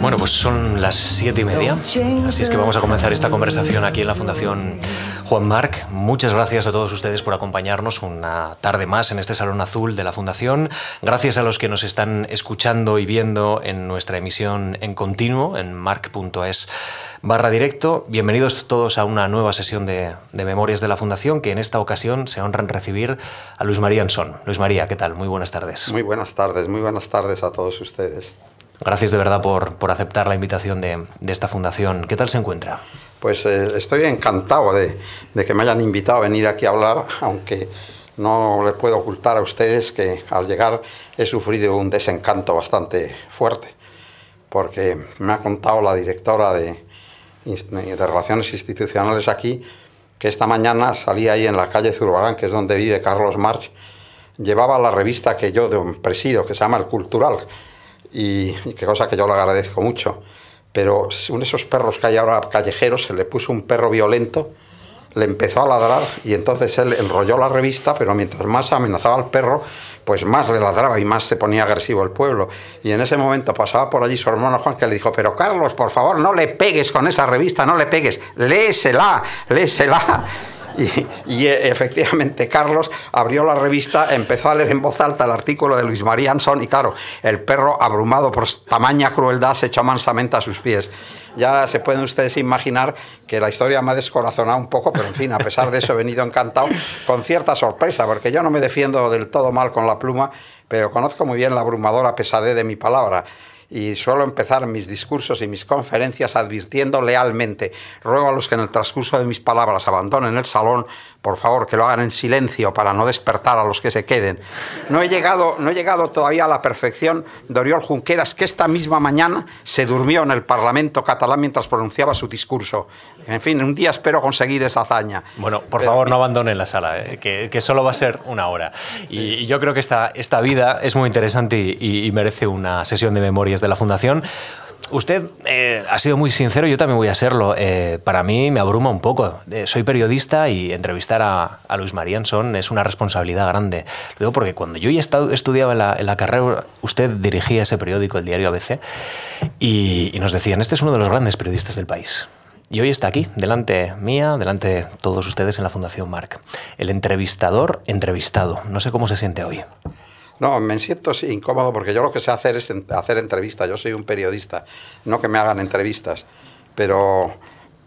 Bueno, pues son las siete y media, así es que vamos a comenzar esta conversación aquí en la Fundación Juan Marc. Muchas gracias a todos ustedes por acompañarnos una tarde más en este Salón Azul de la Fundación. Gracias a los que nos están escuchando y viendo en nuestra emisión en continuo en marc.es barra directo. Bienvenidos todos a una nueva sesión de, de, Memorias de la Fundación que en esta ocasión se honran recibir a Luis María Ansón. Luis María, ¿qué tal? Muy buenas tardes. Muy buenas tardes, muy buenas tardes a todos ustedes. Gracias de verdad por, por aceptar la invitación de, de, esta fundación. ¿Qué tal se encuentra? Pues eh, estoy encantado de, de, que me hayan invitado a venir aquí a hablar, aunque no le puedo ocultar a ustedes que al llegar he sufrido un desencanto bastante fuerte, porque me ha contado la directora de, Relaciones Institucionales aquí que esta mañana salía ahí en la calle Zurbarán, que es donde vive Carlos March, llevaba la revista que yo presido, que se llama El Cultural, y, qué cosa que yo le agradezco mucho. Pero uno de esos perros que hay ahora callejeros se le puso un perro violento, le empezó a ladrar y entonces él enrolló la revista, pero mientras más amenazaba al perro, pues más le ladraba y más se ponía agresivo el pueblo. Y en ese momento pasaba por allí su hermano Juan que le dijo, pero Carlos, por favor, no le pegues con esa revista, no le pegues, léesela, léesela. Y, y, efectivamente Carlos abrió la revista, empezó a leer en voz alta el artículo de Luis María Ansón y claro, el perro abrumado por tamaña crueldad se echó mansamente a sus pies. Ya se pueden ustedes imaginar que la historia me ha descorazonado un poco, pero en fin, a pesar de eso he venido encantado con cierta sorpresa, porque yo no me defiendo del todo mal con la pluma, pero conozco muy bien la abrumadora pesadez de mi palabra y suelo empezar mis discursos y mis conferencias advirtiendo lealmente. Ruego a los que en el transcurso de mis palabras abandonen el salón, por favor, que lo hagan en silencio para no despertar a los que se queden. No he llegado, no he llegado todavía a la perfección de Oriol Junqueras, que esta misma mañana se durmió en el Parlamento catalán mientras pronunciaba su discurso. En fin, un día espero conseguir esa hazaña. Bueno, por Pero, favor, no abandonen la sala, eh, que, que, solo va a ser una hora. Sí. Y, y, yo creo que esta, esta vida es muy interesante y, y merece una sesión de memorias de la Fundación. Usted eh, ha sido muy sincero, yo también voy a serlo. Eh, para mí me abruma un poco. Eh, soy periodista y entrevistar a, a Luis Marianson es una responsabilidad grande. Lo digo porque cuando yo ya estado, estudiaba la, carrera, usted dirigía ese periódico, el diario ABC, y, y nos decían, este es uno de los grandes periodistas del país. Y hoy está aquí, delante mía, delante de todos ustedes en la Fundación Marc. El entrevistador entrevistado. No sé cómo se siente hoy. No, me siento sí, incómodo porque yo lo que sé hacer es hacer entrevistas. Yo soy un periodista, no que me hagan entrevistas. Pero,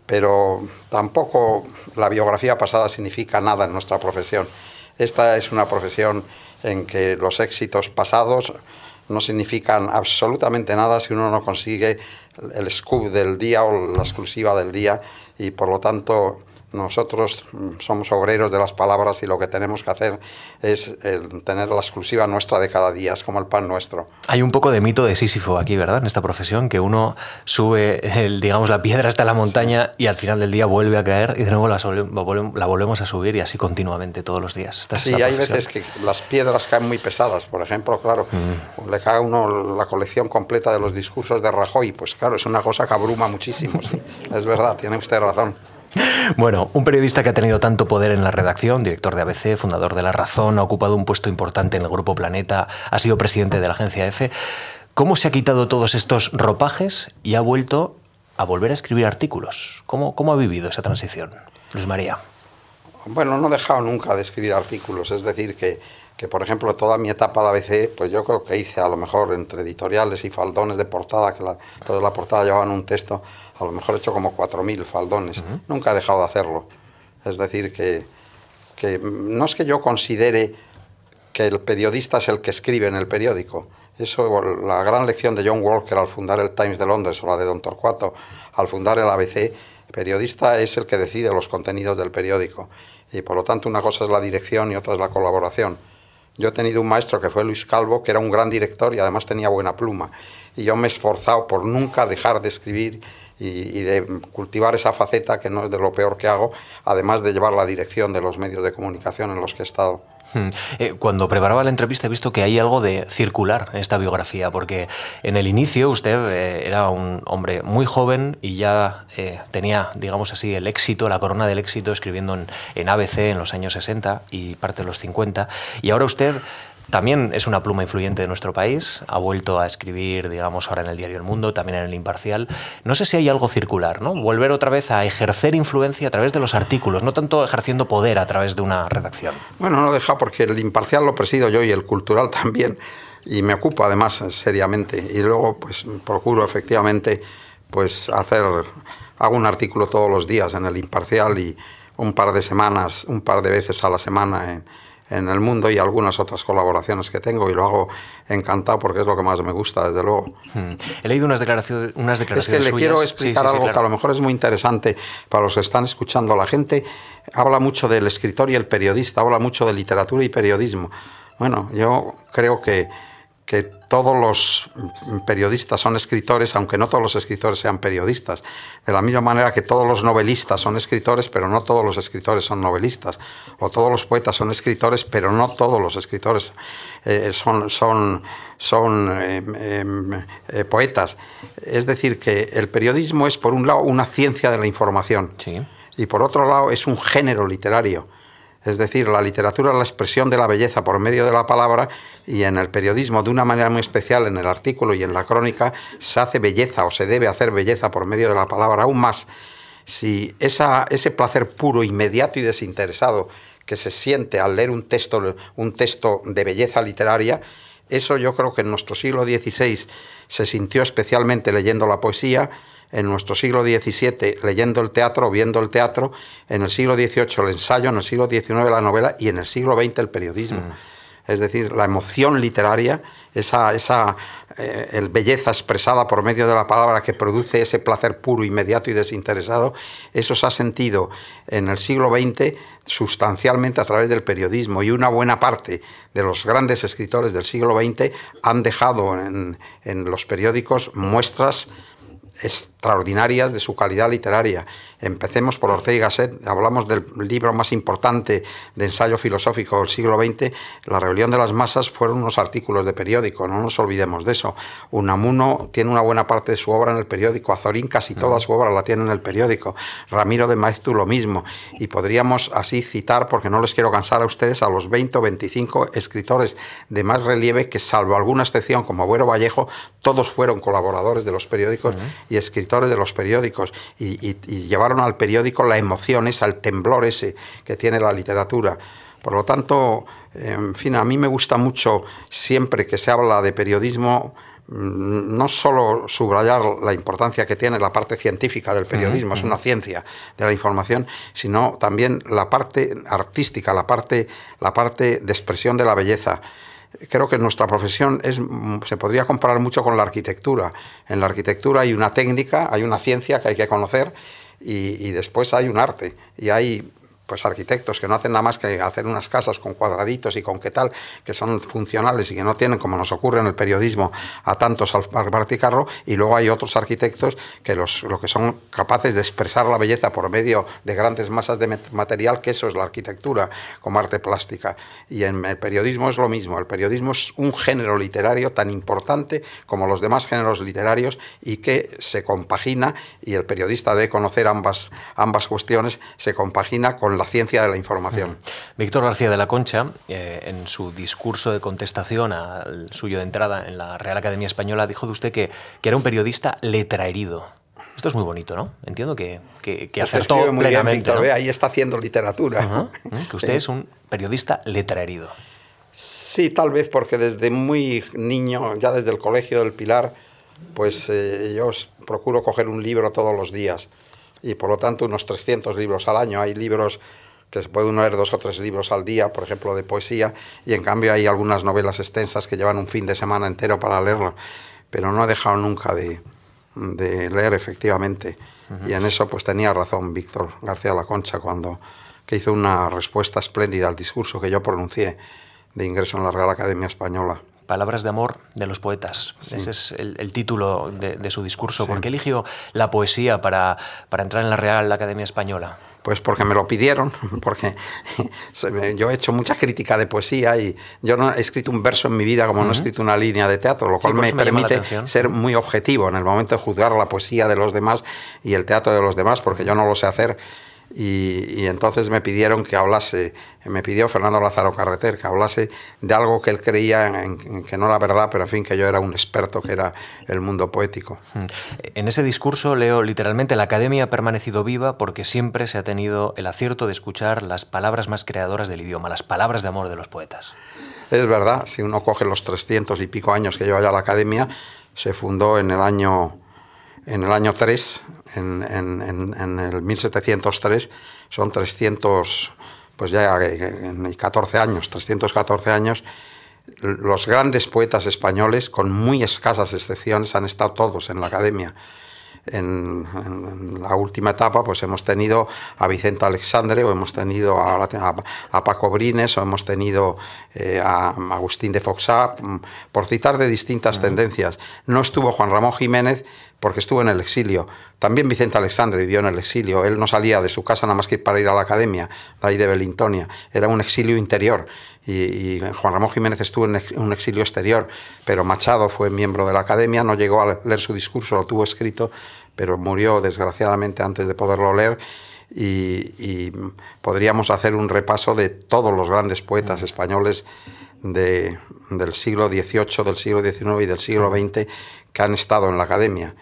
pero tampoco la biografía pasada significa nada en nuestra profesión. Esta es una profesión en que los éxitos pasados no significan absolutamente nada si uno no consigue el scoop del día o la exclusiva del día y por lo tanto nosotros somos obreros de las palabras y lo que tenemos que hacer es el tener la exclusiva nuestra de cada día, es como el pan nuestro. Hay un poco de mito de Sísifo aquí, ¿verdad? En esta profesión, que uno sube, el, digamos, la piedra hasta la montaña sí. y al final del día vuelve a caer y de nuevo la, la, volvemos a subir y así continuamente todos los días. Esta sí, hay veces que las piedras caen muy pesadas. Por ejemplo, claro, mm. le cae a uno la colección completa de los discursos de Rajoy, pues claro, es una cosa que abruma muchísimo. Sí. es verdad, tiene usted razón. Bueno, un periodista que ha tenido tanto poder en la redacción, director de ABC, fundador de La Razón, ha ocupado un puesto importante en el Grupo Planeta, ha sido presidente de la agencia EFE. ¿Cómo se ha quitado todos estos ropajes y ha vuelto a volver a escribir artículos? ¿Cómo, cómo ha vivido esa transición, Luis María? Bueno, no he dejado nunca de escribir artículos, es decir, que, que por ejemplo toda mi etapa de ABC, pues yo creo que hice a lo mejor entre editoriales y faldones de portada, que la, toda la portada llevaban un texto, a lo mejor he hecho como 4.000 faldones. Uh -huh. Nunca he dejado de hacerlo. Es decir, que, que no es que yo considere que el periodista es el que escribe en el periódico. Eso, la gran lección de John Walker al fundar el Times de Londres o la de Don Torcuato al fundar el ABC, el periodista es el que decide los contenidos del periódico. Y por lo tanto una cosa es la dirección y otra es la colaboración. Yo he tenido un maestro que fue Luis Calvo, que era un gran director y además tenía buena pluma. Y yo me he esforzado por nunca dejar de escribir y, de cultivar esa faceta que no es de lo peor que hago, además de llevar la dirección de los medios de comunicación en los que he estado. Eh, cuando preparaba la entrevista he visto que hay algo de circular en esta biografía, porque en el inicio usted eh, era un hombre muy joven y ya eh, tenía, digamos así, el éxito, la corona del éxito, escribiendo en, en ABC en los años 60 y parte de los 50, y ahora usted también es una pluma influyente de nuestro país, ha vuelto a escribir, digamos, ahora en el diario El Mundo, también en el Imparcial. No sé si hay algo circular, ¿no? Volver otra vez a ejercer influencia a través de los artículos, no tanto ejerciendo poder a través de una redacción. Bueno, no deja porque el Imparcial lo presido yo y el Cultural también, y me ocupo además seriamente. Y luego, pues, procuro efectivamente, pues, hacer, hago un artículo todos los días en el Imparcial y un par de semanas, un par de veces a la semana en en el mundo y algunas otras colaboraciones que tengo y lo hago encantado porque es lo que más me gusta, desde luego. Hmm. He leído unas declaraciones, unas declaraciones Es que le quiero explicar algo que a lo mejor es muy interesante para los que están escuchando. La gente habla mucho del escritor y el periodista, habla mucho de literatura y periodismo. Bueno, yo creo que que todos los periodistas son escritores, aunque no todos los escritores sean periodistas. De la misma manera que todos los novelistas son escritores, pero no todos los escritores son novelistas. O todos los poetas son escritores, pero no todos los escritores eh, son, son, son em, em, eh, poetas. Es decir, que el periodismo es, por un lado, una ciencia de la información. Y por otro lado, es un género literario. Es decir, la literatura es la expresión de la belleza por medio de la palabra y en el periodismo, de una manera muy especial, en el artículo y en la crónica, se hace belleza o se debe hacer belleza por medio de la palabra. Aún más, si esa, ese placer puro, inmediato y desinteresado que se siente al leer un texto, un texto de belleza literaria, eso yo creo que en nuestro siglo XVI se sintió especialmente leyendo la poesía, en nuestro siglo XVII leyendo el teatro, viendo el teatro, en el siglo XVIII el ensayo, en el siglo XIX la novela y en el siglo XX el periodismo. Es decir, la emoción literaria, esa, esa eh, el belleza expresada por medio de la palabra que produce ese placer puro, inmediato y desinteresado, eso se ha sentido en el siglo XX sustancialmente a través del periodismo y una buena parte de los grandes escritores del siglo XX han dejado en, en los periódicos muestras extraordinarias de su calidad literaria. Empecemos por Ortega y Gasset, hablamos del libro más importante de ensayo filosófico del siglo XX, La rebelión de las masas fueron unos artículos de periódico, no nos olvidemos de eso. Unamuno tiene una buena parte de su obra en el periódico, Azorín casi toda su obra la tiene en el periódico, Ramiro de Maeztu lo mismo, y podríamos así citar, porque no les quiero cansar a ustedes, a los 20 o 25 escritores de más relieve que salvo alguna excepción como Agüero Vallejo, todos fueron colaboradores de los periódicos y escritores de los periódicos y, llevaron al periódico la emoción esa, el temblor ese que tiene la literatura. Por lo tanto, en fin, a mí me gusta mucho siempre que se habla de periodismo, mm, no solo subrayar la importancia que tiene la parte científica del periodismo, es una ciencia de la información, sino también la parte artística, la parte, la parte de expresión de la belleza creo que nuestra profesión es, se podría comparar mucho con la arquitectura. En la arquitectura hay una técnica, hay una ciencia que hay que conocer y, y después hay un arte. Y hay pues arquitectos que no hacen nada más que hacer unas casas con cuadraditos y con qué tal, que son funcionales y que no tienen, como nos ocurre en el periodismo, a tantos al practicarlo, y luego hay otros arquitectos que los, lo que son capaces de expresar la belleza por medio de grandes masas de material, que eso es la arquitectura como arte plástica. Y en el periodismo es lo mismo, el periodismo es un género literario tan importante como los demás géneros literarios y que se compagina, y el periodista debe conocer ambas, ambas cuestiones, se compagina con la ciencia de la información. Víctor García de la Concha, eh, en su discurso de contestación al suyo de entrada en la Real Academia Española, dijo de usted que, que era un periodista letraherido. Esto es muy bonito, ¿no? Entiendo que, que, que acertó muy plenamente. Bien, ahí está haciendo literatura. Que usted es un periodista letraherido. Sí, tal vez porque desde muy niño, ya desde el colegio del Pilar, pues eh, yo procuro coger un libro todos los días y por lo tanto unos 300 libros al año. Hay libros que se puede leer dos o tres libros al día, por ejemplo, de poesía, y en cambio hay algunas novelas extensas que llevan un fin de semana entero para leerlo, pero no he dejado nunca de, de leer efectivamente. Y en eso pues tenía razón Víctor García La Concha cuando que hizo una respuesta espléndida al discurso que yo pronuncié de ingreso en la Real Academia Española. Palabras de amor de los poetas. Ese es el, título de, su discurso. ¿Por qué eligió la poesía para, para entrar en la Real Academia Española? Pues porque me lo pidieron, porque yo he hecho mucha crítica de poesía y yo no he escrito un verso en mi vida como no he escrito una línea de teatro, lo cual me, permite ser muy objetivo en el momento de juzgar la poesía de los demás y el teatro de los demás, porque yo no lo sé hacer y, entonces me pidieron que hablase, me pidió Fernando Lázaro Carreter que hablase de algo que él creía en, que no era verdad, pero en fin, que yo era un experto, que era el mundo poético. Hmm. En ese discurso leo literalmente, la academia ha permanecido viva porque siempre se ha tenido el acierto de escuchar las palabras más creadoras del idioma, las palabras de amor de los poetas. Es verdad, si uno coge los 300 y pico años que lleva ya la academia, se fundó en el año en el año 3, en, en, el 1703, son 300, pues ya 14 años, 314 años, los grandes poetas españoles, con muy escasas excepciones, han estado todos en la academia. En, la última etapa pues hemos tenido a Vicente Alexandre o hemos tenido a, a, Paco Brines o hemos tenido eh, a Agustín de Foxá, por citar de distintas tendencias. No estuvo Juan Ramón Jiménez porque estuvo en el exilio. También Vicente Alexandre vivió en el exilio. Él no salía de su casa nada más que para ir a la academia, de ahí de Belintonia. Era un exilio interior. Y, Juan Ramón Jiménez estuvo en un exilio exterior, pero Machado fue miembro de la academia, no llegó a leer su discurso, lo tuvo escrito, pero murió desgraciadamente antes de poderlo leer. Y, podríamos hacer un repaso de todos los grandes poetas españoles del siglo XVIII, del siglo XIX y del siglo XX que han estado en la academia.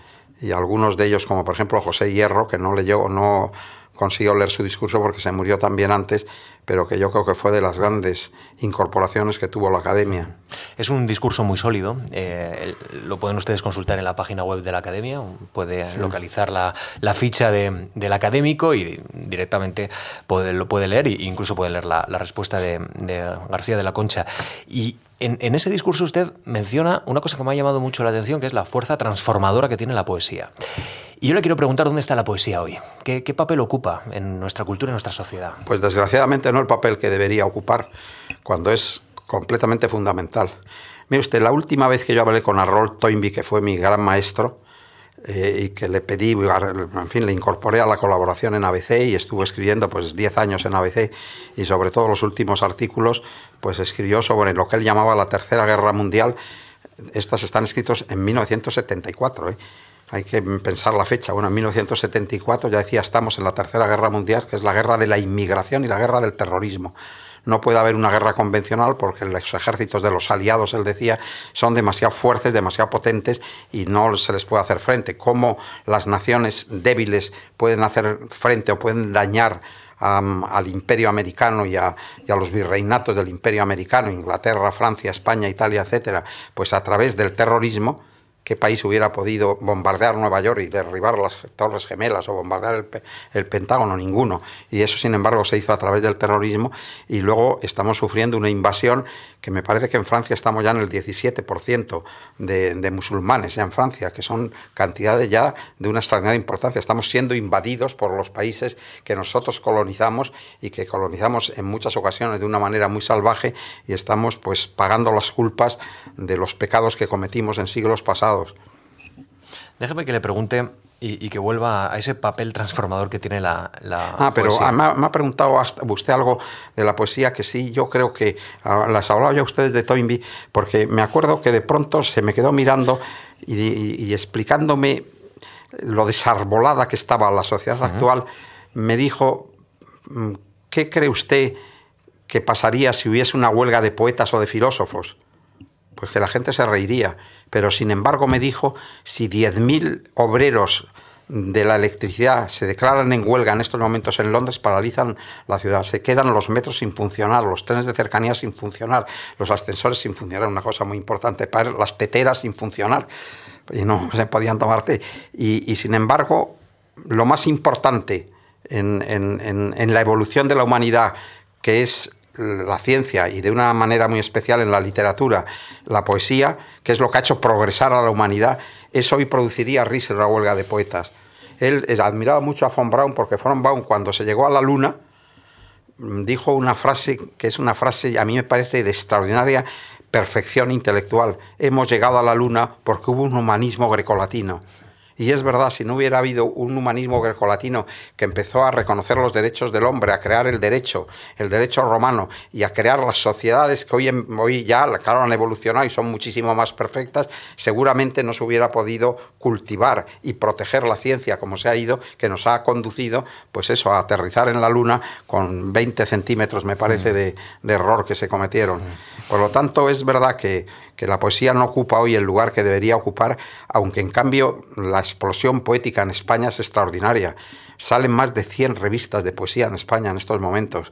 Y algunos de ellos, como por ejemplo José Hierro, que no leyó, no consiguió leer su discurso porque se murió también antes, pero que yo creo que fue de las grandes incorporaciones que tuvo la academia. Es un discurso muy sólido, eh, lo pueden ustedes consultar en la página web de la academia, puede localizar la, ficha del académico y directamente lo puede leer e incluso puede leer la, respuesta de, de, García de la Concha. Y en, ese discurso usted menciona una cosa que me ha llamado mucho la atención, que es la fuerza transformadora que tiene la poesía. Y yo le quiero preguntar dónde está la poesía hoy. ¿Qué, papel ocupa en nuestra cultura en nuestra sociedad? Pues desgraciadamente no el papel que debería ocupar, cuando es completamente fundamental. Mire usted, la última vez que yo hablé con Harold Toynbee, que fue mi gran maestro, eh, y que le pedí, en fin, le incorporé a la colaboración en ABC y estuvo escribiendo pues 10 años en ABC y sobre todo los últimos artículos pues escribió sobre lo que él llamaba la Tercera Guerra Mundial. Estas están escritos en 1974. ¿eh? Hay que pensar la fecha. Bueno, en 1974 ya decía estamos en la Tercera Guerra Mundial, que es la guerra de la inmigración y la guerra del terrorismo no puede haber una guerra convencional porque los ejércitos de los aliados, él decía, son demasiado fuertes, demasiado potentes y no se les puede hacer frente. ¿Cómo las naciones débiles pueden hacer frente o pueden dañar al imperio americano y a, y a, los virreinatos del imperio americano, Inglaterra, Francia, España, Italia, etcétera, pues a través del terrorismo, ¿Qué país hubiera podido bombardear Nueva York y derribar las Torres Gemelas o bombardear el, Pentágono? Ninguno. Y eso, sin embargo, se hizo a través del terrorismo y luego estamos sufriendo una invasión que me parece que en Francia estamos ya en el 17% de, de musulmanes, ya en Francia, que son cantidades ya de una extraordinaria importancia. Estamos siendo invadidos por los países que nosotros colonizamos y que colonizamos en muchas ocasiones de una manera muy salvaje y estamos pues pagando las culpas de los pecados que cometimos en siglos pasados Déjeme que le pregunte y, que vuelva a ese papel transformador que tiene la, Ah, pero me, ha, preguntado usted algo de la poesía que sí, yo creo que ah, las hablaba yo ustedes de Toynbee, porque me acuerdo que de pronto se me quedó mirando y, explicándome lo desarbolada que estaba la sociedad actual, me dijo, mm, ¿qué cree usted que pasaría si hubiese una huelga de poetas o de filósofos? Pues que la gente se reiría pero sin embargo me dijo, si 10.000 obreros de la electricidad se declaran en huelga en estos momentos en Londres, paralizan la ciudad. Se quedan los metros sin funcionar, los trenes de cercanía sin funcionar, los ascensores sin funcionar, una cosa muy importante, las teteras sin funcionar, y no se podían tomarte. Y, y sin embargo, lo más importante en la evolución de la humanidad, que es la ciencia y de una manera muy especial en la literatura, la poesía, que es lo que ha hecho progresar a la humanidad, eso hoy produciría risa en una huelga de poetas. Él admiraba mucho a von Braun porque von Braun cuando se llegó a la luna mm, dijo una frase que es una frase a mí me parece de extraordinaria perfección intelectual. Hemos llegado a la luna porque hubo un humanismo grecolatino. Y es verdad, si no hubiera habido un humanismo grecolatino que empezó a reconocer los derechos del hombre, a crear el derecho, el derecho romano y a crear las sociedades que hoy, hoy ya, claro, han evolucionado y son muchísimo más perfectas, seguramente no se hubiera podido cultivar y proteger la ciencia como se ha ido, que nos ha conducido, pues eso, a aterrizar en la Luna con 20 centímetros, me parece, mm. de, de error que se cometieron. Por lo tanto, es verdad que que la poesía no ocupa hoy el lugar que debería ocupar, aunque en cambio la explosión poética en España es extraordinaria. Salen más de 100 revistas de poesía en España en estos momentos.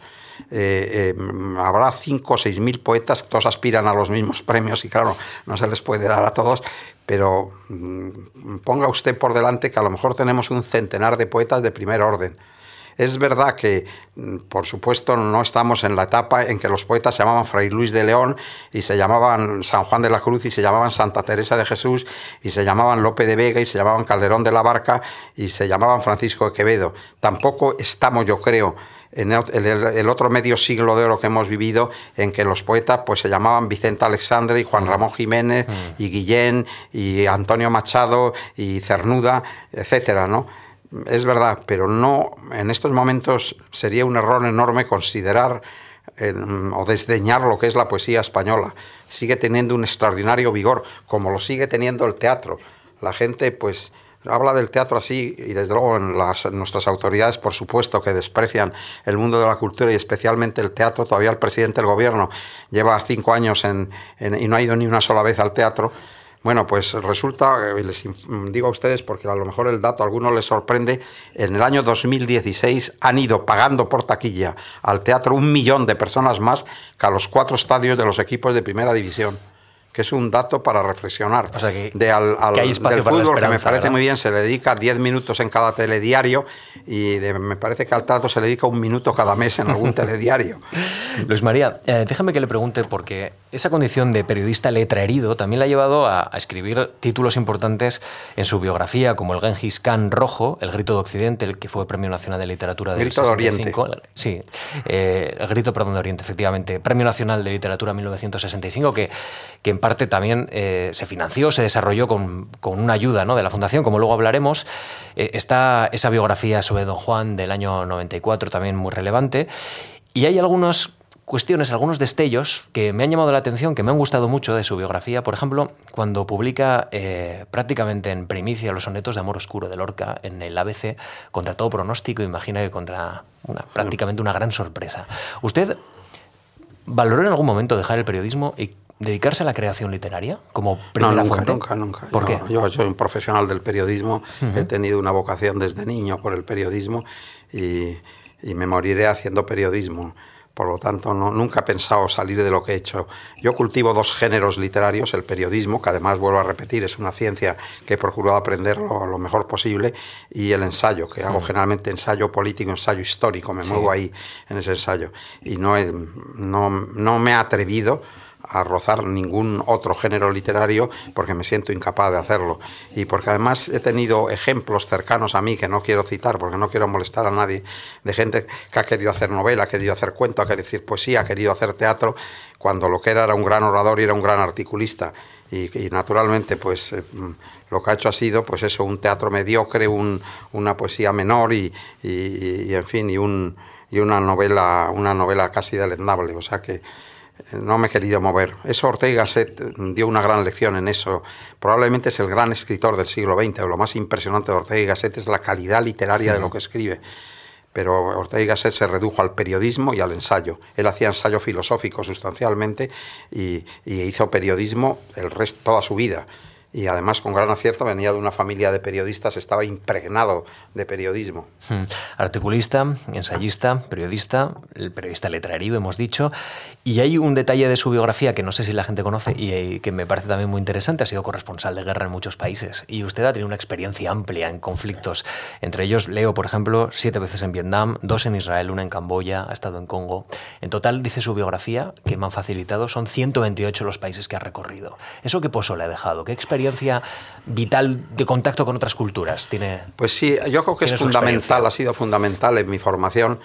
Eh, eh, habrá 5 o 6 mil poetas, todos aspiran a los mismos premios y claro, no se les puede dar a todos, pero mm, ponga usted por delante que a lo mejor tenemos un centenar de poetas de primer orden. Es verdad que, mm, por supuesto, no estamos en la etapa en que los poetas se llamaban Fray Luis de León y se llamaban San Juan de la Cruz y se llamaban Santa Teresa de Jesús y se llamaban Lope de Vega y se llamaban Calderón de la Barca y se llamaban Francisco de Quevedo. Tampoco estamos, yo creo, en el, otro medio siglo de oro que hemos vivido, en que los poetas pues se llamaban Vicente Alexandre y Juan mm. Ramón Jiménez mm. y Guillén y Antonio Machado y Cernuda, etcétera, ¿no? Es verdad, pero no, en estos momentos sería un error enorme considerar o desdeñar lo que es la poesía española. Sigue teniendo un extraordinario vigor, como lo sigue teniendo el teatro. La gente, pues, habla del teatro así y desde luego en, nuestras autoridades, por supuesto, que desprecian el mundo de la cultura y especialmente el teatro. Todavía el presidente del gobierno lleva cinco años y no ha ido ni una sola vez al teatro bueno, pues resulta, eh, les digo a ustedes porque a lo mejor el dato a algunos les sorprende, en el año 2016 han ido pagando por taquilla al teatro un millón de personas más que a los cuatro estadios de los equipos de primera división que es un dato para reflexionar. O sea que, de al, del fútbol, que me parece muy bien, se le dedica 10 minutos en cada telediario y me parece que al trato se le dedica un minuto cada mes en algún telediario. Luis María, eh, déjame que le pregunte, porque esa condición de periodista letra herido también le ha llevado a, escribir títulos importantes en su biografía, como el Genghis Khan Rojo, El Grito de Occidente, el que fue Premio Nacional de Literatura del Grito de Oriente. Sí, eh, el Grito, perdón, de Oriente, efectivamente. Premio Nacional de Literatura 1965, que, que parte también eh, se financió, se desarrolló con, una ayuda ¿no? de la Fundación, como luego hablaremos. Eh, está esa biografía sobre Don Juan del año 94, también muy relevante. Y hay algunas cuestiones, algunos destellos que me han llamado la atención, que me han gustado mucho de su biografía. Por ejemplo, cuando publica eh, prácticamente en primicia los sonetos de amor oscuro de Lorca en el ABC, contra todo pronóstico, imagina que contra prácticamente una gran sorpresa. ¿Usted valoró en algún momento dejar el periodismo y dedicarse a la creación literaria como primera no, nunca, fuente? Nunca, nunca. ¿Por yo, qué? Yo soy un profesional del periodismo, he tenido una vocación desde niño por el periodismo y, y me moriré haciendo periodismo. Por lo tanto, no, nunca he pensado salir de lo que he hecho. Yo cultivo dos géneros literarios, el periodismo, que además vuelvo a repetir, es una ciencia que he procurado aprender lo, mejor posible, y el ensayo, que hago generalmente ensayo político, ensayo histórico, me muevo ahí en ese ensayo. Y no, no, no me he atrevido a rozar ningún otro género literario porque me siento incapaz de hacerlo. Y porque además he tenido ejemplos cercanos a mí que no quiero citar porque no quiero molestar a nadie, de gente que ha querido hacer novela, ha querido hacer cuento, ha querido decir poesía, ha querido hacer teatro, cuando lo que era era un gran orador y era un gran articulista. Y, naturalmente, pues eh, lo que ha hecho ha sido, pues eso, un teatro mediocre, un, una poesía menor y, y, en fin, y, un, y una novela, una novela casi deleznable. O sea que no me he querido mover. Eso Ortega Gasset dio una gran lección en eso. Probablemente es el gran escritor del siglo XX. Lo más impresionante de Ortega y Gasset es la calidad literaria de lo que escribe. Pero Ortega y Gasset se redujo al periodismo y al ensayo. Él hacía ensayo filosófico sustancialmente y, y hizo periodismo el resto toda su vida y además con gran acierto venía de una familia de periodistas, estaba impregnado de periodismo. Hmm. Articulista, ensayista, periodista, el periodista letrarido, hemos dicho, y hay un detalle de su biografía que no sé si la gente conoce y eh, que me parece también muy interesante, ha sido corresponsal de guerra en muchos países y usted ha tenido una experiencia amplia en conflictos, entre ellos leo, por ejemplo, siete veces en Vietnam, dos en Israel, una en Camboya, ha estado en Congo. En total, dice su biografía, que me han facilitado, son 128 los países que ha recorrido. ¿Eso qué pozo le ha dejado? ¿Qué experiencia experiencia vital de contacto con otras culturas? Tiene, pues sí, yo creo que es fundamental, ha sido fundamental en mi formación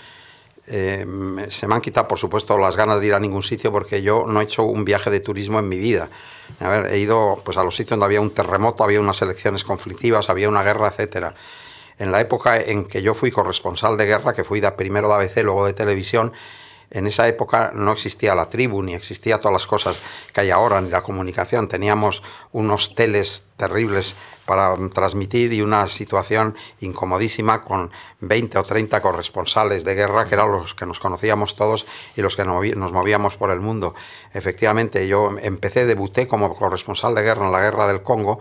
eh, se me han quitado, por supuesto, las ganas de ir a ningún sitio porque yo no he hecho un viaje de turismo en mi vida. A ver, he ido pues, a los sitios donde había un terremoto, había unas elecciones conflictivas, había una guerra, etcétera. En la época en que yo fui corresponsal de guerra, que fui de, primero de ABC, luego de televisión, en esa época no existía la tribu, ni existía todas las cosas que hay ahora, ni la comunicación. Teníamos unos teles terribles para transmitir y una situación incomodísima con 20 o 30 corresponsales de guerra, que eran los que nos conocíamos todos y los que nos movíamos por el mundo. Efectivamente, yo empecé, debuté como corresponsal de guerra en la guerra del Congo,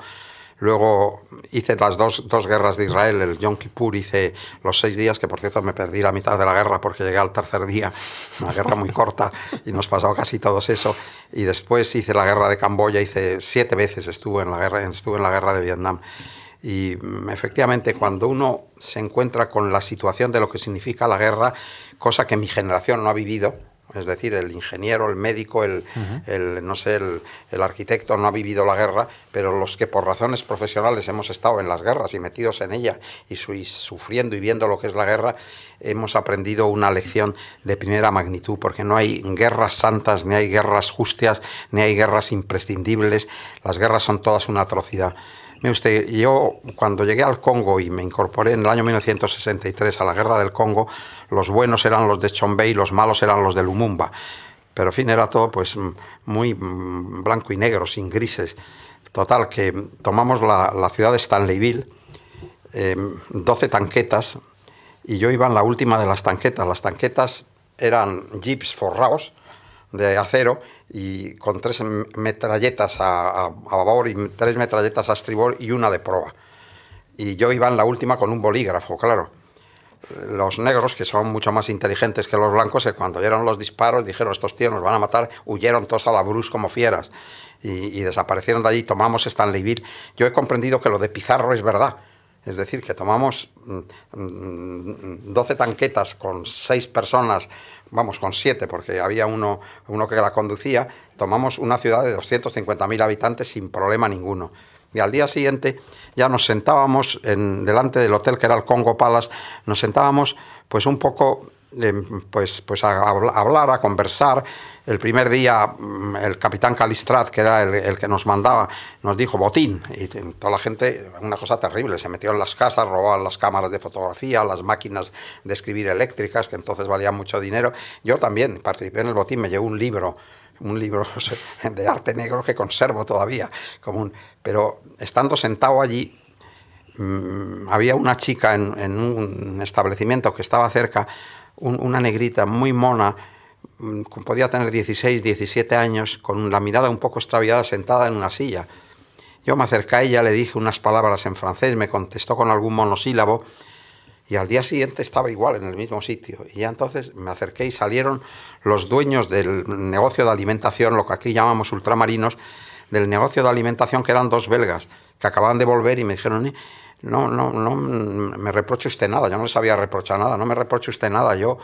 Luego hice las dos, dos, guerras de Israel, el Yom Kippur, hice los seis días, que por cierto me perdí la mitad de la guerra porque llegué al tercer día, una guerra muy corta y nos pasó casi todos eso. Y después hice la guerra de Camboya, hice siete veces estuve en la guerra, estuve en la guerra de Vietnam. Y mm, efectivamente, cuando uno se encuentra con la situación de lo que significa la guerra, cosa que mi generación no ha vivido, es decir, el ingeniero, el médico, el, no sé, el, arquitecto no ha vivido la guerra, pero los que por razones profesionales hemos estado en las guerras y metidos en ella y, sufriendo y viendo lo que es la guerra, hemos aprendido una lección de primera magnitud, porque no hay guerras santas, ni hay guerras justas, ni hay guerras imprescindibles. Las guerras son todas una atrocidad. Mire usted, yo cuando llegué al Congo y me incorporé en el año 1963 a la guerra del Congo, los buenos eran los de Chombey y los malos eran los de Lumumba. Pero en fin, era todo pues muy blanco y negro, sin grises. Total, que tomamos la, ciudad de Stanleyville, 12 em, tanquetas, y yo iba en la última de las tanquetas. Las tanquetas eran jeeps forrados, de acero y con tres metralletas a, babor y tres metralletas a estribor y una de proa. Y yo iba en la última con un bolígrafo, claro. Los negros, que son mucho más inteligentes que los blancos, cuando oyeron los disparos dijeron, estos tíos nos van a matar, huyeron todos a la brus como fieras y, y desaparecieron de allí, tomamos Stanleyville. Yo he comprendido que lo de Pizarro es verdad, es decir, que tomamos 12 mm, mm, tanquetas con 6 personas, vamos, con 7, porque había uno, uno que la conducía, tomamos una ciudad de 250.000 habitantes sin problema ninguno. Y al día siguiente ya nos sentábamos en, delante del hotel que era el Congo Palace, nos sentábamos pues un poco pues, pues a, hablar, a conversar. El primer día mm, el capitán Calistrat, que era el, que nos mandaba, nos dijo botín. Y toda la gente, una cosa terrible, se metió en las casas, robaban las cámaras de fotografía, las máquinas de escribir eléctricas, que entonces valían mucho dinero. Yo también participé en el botín, me llevé un libro un libro de arte negro que conservo todavía. Como pero estando sentado allí, mm, había una chica en, en, un establecimiento que estaba cerca una negrita muy mona, mm, podía tener 16, 17 años, con la mirada un poco extraviada sentada en una silla. Yo me acerqué a ella, le dije unas palabras en francés, me contestó con algún monosílabo y al día siguiente estaba igual en el mismo sitio. Y ya entonces me acerqué y salieron los dueños del negocio de alimentación, lo que aquí llamamos ultramarinos, del negocio de alimentación que eran dos belgas, que acababan de volver y me dijeron, no, no, no me reproche usted nada, yo no les había reprochado nada, no me reproche usted nada, yo,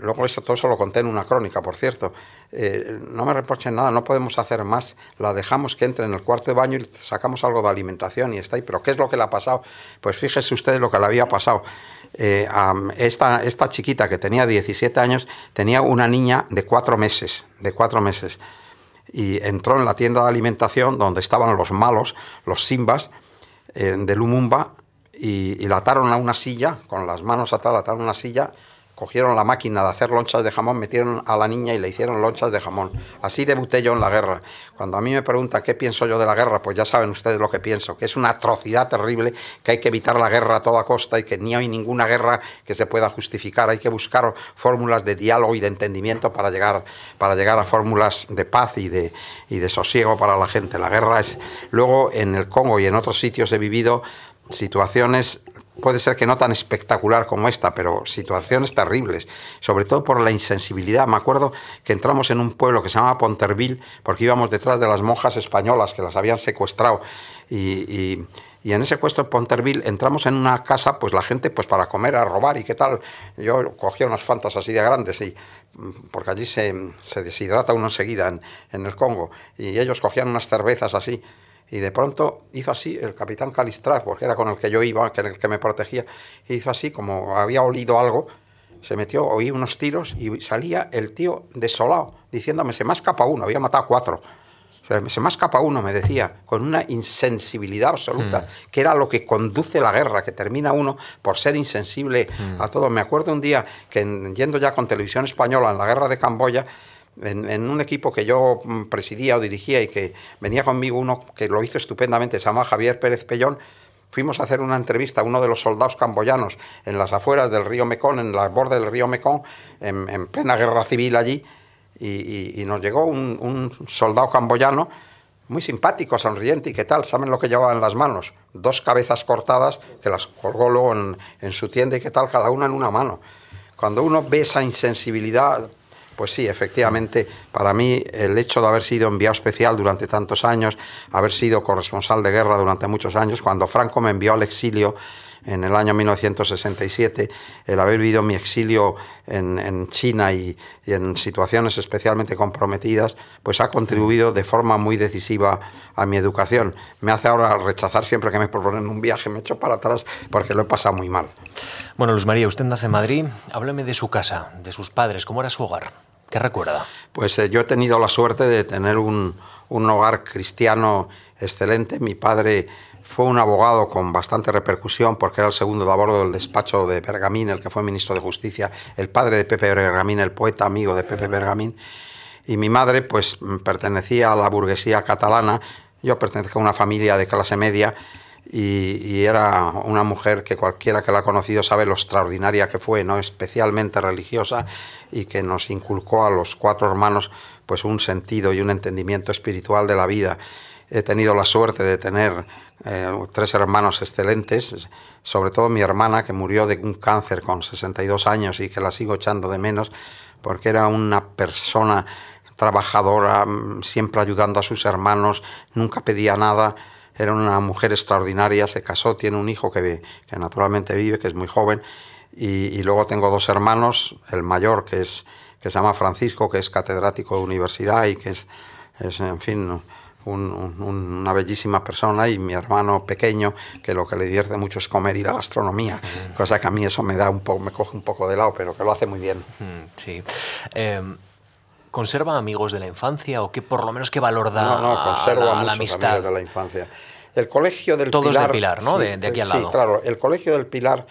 luego eso todo eso lo conté en una crónica, por cierto, eh, no me reprochen nada, no podemos hacer más, la dejamos que entre en el cuarto de baño y sacamos algo de alimentación y está ahí, pero ¿qué es lo que le ha pasado? Pues fíjese ustedes lo que le había pasado. Eh, esta, esta chiquita que tenía 17 años tenía una niña de cuatro meses, de cuatro meses, y entró en la tienda de alimentación donde estaban los malos, los simbas, de Lumumba y, la ataron a una silla, con las manos atrás, la ataron a una silla, cogieron la máquina de hacer lonchas de jamón, metieron a la niña y le hicieron lonchas de jamón. Así debuté yo en la guerra. Cuando a mí me preguntan qué pienso yo de la guerra, pues ya saben ustedes lo que pienso, que es una atrocidad terrible, que hay que evitar la guerra a toda costa y que ni hay ninguna guerra que se pueda justificar. Hay que buscar fórmulas de diálogo y de entendimiento para llegar, para llegar a fórmulas de paz y de, y de sosiego para la gente. La guerra es... Luego en el Congo y en otros sitios he vivido situaciones, puede ser que no tan espectacular como esta, pero situaciones terribles, sobre todo por la insensibilidad. Me acuerdo que entramos en un pueblo que se llama Ponterville, porque íbamos detrás de las monjas españolas que las habían secuestrado, y, en ese secuestro en Ponterville entramos en una casa, pues la gente, pues para comer, a robar, y qué tal. Yo cogía unas fantas así de grandes, y, porque allí se, deshidrata uno enseguida en, en el Congo, y ellos cogían unas cervezas así, y de pronto hizo así el capitán Calistrat, porque era con el que yo iba, que el que me protegía, hizo así como había olido algo se metió, oí unos tiros y salía el tío desolado, diciéndome, se me ha escapado uno, había matado a cuatro. Se me escapa uno, me decía, con una insensibilidad absoluta, hmm. que era lo que conduce la guerra, que termina uno por ser insensible a hmm. todo. Me acuerdo un día que yendo ya con televisión española en la guerra de Camboya, en, un equipo que yo mm, presidía o dirigía y que venía conmigo uno que lo hizo estupendamente, se llama Javier Pérez Pellón, fuimos a hacer una entrevista a uno de los soldados camboyanos en las afueras del río Mekong, en la borde del río Mekong, en plena guerra civil allí, y, nos llegó un, soldado camboyano muy simpático, sonriente y qué tal, ¿saben lo que llevaba en las manos? Dos cabezas cortadas que las colgó luego en, en su tienda y qué tal, cada una en una mano. Cuando uno ve esa insensibilidad, pues sí, efectivamente, para mí el hecho de haber sido enviado especial durante tantos años, haber sido corresponsal de guerra durante muchos años, cuando Franco me envió al exilio, en el año 1967, el haber vivido mi exilio en, China y, en situaciones especialmente comprometidas, pues ha contribuido de forma muy decisiva a mi educación. Me hace ahora rechazar siempre que me proponen un viaje, me echo para atrás porque lo he pasado muy mal. Bueno, Luz María, usted nace en Madrid, hábleme de su casa, de sus padres, ¿cómo era su hogar? ¿Qué recuerda? Pues eh, yo he tenido la suerte de tener un, un hogar cristiano excelente. Mi padre fue un abogado con bastante repercusión porque era el segundo de a bordo del despacho de Bergamín, el que fue ministro de Justicia, el padre de Pepe Bergamín, el poeta amigo de Pepe Bergamín. Y mi madre pues pertenecía a la burguesía catalana, yo pertenezco a una familia de clase media y, era una mujer que cualquiera que la ha conocido sabe lo extraordinaria que fue, ¿no? especialmente religiosa y que nos inculcó a los cuatro hermanos pues un sentido y un entendimiento espiritual de la vida. He tenido la suerte de tener eh, tres hermanos excelentes, sobre todo mi hermana que murió de un cáncer con 62 años y que la sigo echando de menos porque era una persona trabajadora, mm, siempre ayudando a sus hermanos, nunca pedía nada, era una mujer extraordinaria, se casó, tiene un hijo que, que naturalmente vive, que es muy joven, y, luego tengo dos hermanos, el mayor que, es, que se llama Francisco, que es catedrático de universidad y que es, es en fin, una bellísima persona y mi hermano pequeño que lo que le divierte mucho es comer y la gastronomía, cosa que a mí eso me da un poco, me coge un poco de lado, pero que lo hace muy bien. Sí. Em, ¿Conserva amigos de la infancia o qué por lo menos qué valor da no, no, conservo a, la, amistad de la infancia? El colegio del Todos Pilar. del Pilar, ¿no? de, aquí al lado. Sí, claro. El colegio del Pilar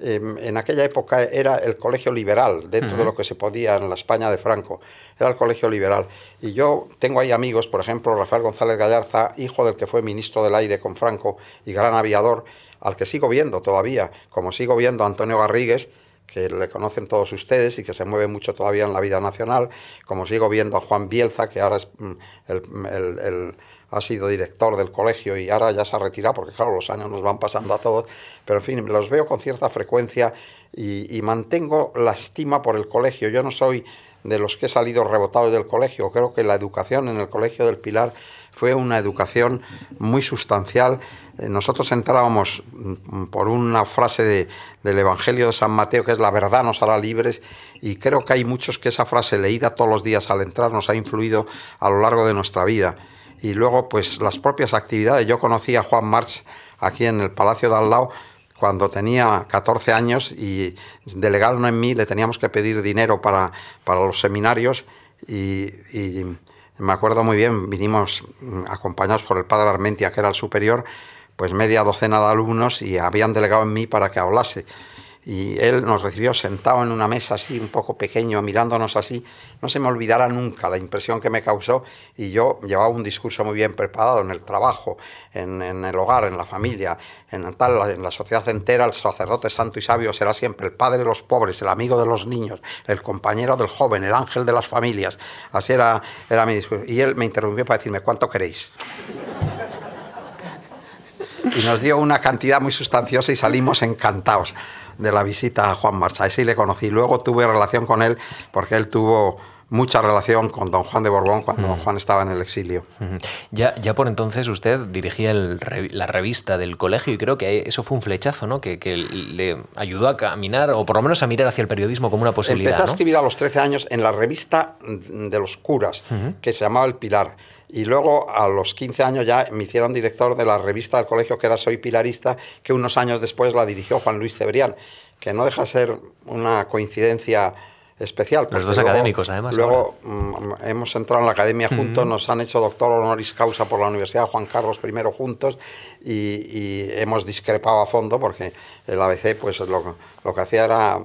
Em, en aquella época era el colegio liberal, dentro de lo que se podía en la España de Franco, era el colegio liberal. Y yo tengo ahí amigos, por ejemplo, Rafael González Gallarza, hijo del que fue ministro del aire con Franco y gran aviador, al que sigo viendo todavía, como sigo viendo a Antonio Garrigues, que le conocen todos ustedes y que se mueve mucho todavía en la vida nacional, como sigo viendo a Juan Bielza, que ahora es mm, el ha sido director del colegio y ahora ya se ha retirado porque claro, los años nos van pasando a todos, pero en fin, los veo con cierta frecuencia y, mantengo la estima por el colegio. Yo no soy de los que he salido rebotados del colegio, creo que la educación en el Colegio del Pilar fue una educación muy sustancial. Eh, nosotros entrábamos mm, por una frase del Evangelio de San Mateo, que es la verdad nos hará libres, y creo que hay muchos que esa frase leída todos los días al entrar nos ha influido a lo largo de nuestra vida y luego pues las propias actividades. Yo conocí a Juan March aquí en el Palacio de al lado cuando tenía 14 años y delegaron en mí, le teníamos que pedir dinero para, para los seminarios y, y, me acuerdo muy bien, vinimos acompañados por el padre Armentia, que era el superior, pues media docena de alumnos y habían delegado en mí para que hablase y él nos recibió sentado en una mesa así, un poco pequeño, mirándonos así. No se me olvidará nunca la impresión que me causó y yo llevaba un discurso muy bien preparado en el trabajo, en, el hogar, en la familia, en, tal, en la sociedad entera. El sacerdote santo y sabio será siempre el padre de los pobres, el amigo de los niños, el compañero del joven, el ángel de las familias. Así era, era mi discurso. Y él me interrumpió para decirme, ¿cuánto queréis? y nos dio una cantidad muy sustanciosa y salimos encantados de la visita a Juan Marcha. sí le conocí. Luego tuve relación con él porque él tuvo mucha relación con don Juan de Borbón cuando don Juan estaba en el exilio. ya, ya por entonces usted dirigía la revista del colegio y creo que eso fue un flechazo, ¿no? Que, le ayudó a caminar o por lo menos a mirar hacia el periodismo como una posibilidad. Empecé a escribir a los 13 años en la revista de los curas, que se llamaba El Pilar. Y luego a los 15 años ya me hicieron director de la revista del colegio que era Soy Pilarista, que unos años después la dirigió Juan Luis Cebrián. que no deja ser una coincidencia especial. Los dos académicos, además. Luego mm, hemos entrado en la academia juntos, nos han hecho doctor honoris causa por la Universidad Juan Carlos I juntos y, hemos discrepado a fondo porque el ABC pues lo, lo que hacía era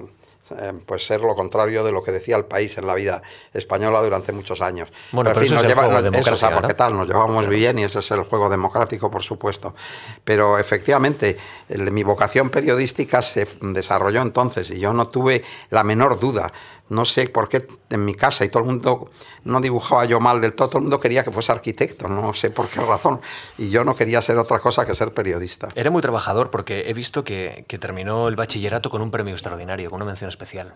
eh, pues ser lo contrario de lo que decía el país en la vida española durante muchos años. Bueno, pero, eso, es lleva, porque tal, nos llevamos bien y ese es el juego democrático, por supuesto. Pero efectivamente, mi vocación periodística se desarrolló entonces y yo no tuve la menor duda no sé por qué en mi casa y todo el mundo no dibujaba yo mal del todo, todo el mundo quería que fuese arquitecto, no sé por qué razón, y yo no quería ser otra cosa que ser periodista. Era muy trabajador porque he visto que, que terminó el bachillerato con un premio extraordinario, con una mención especial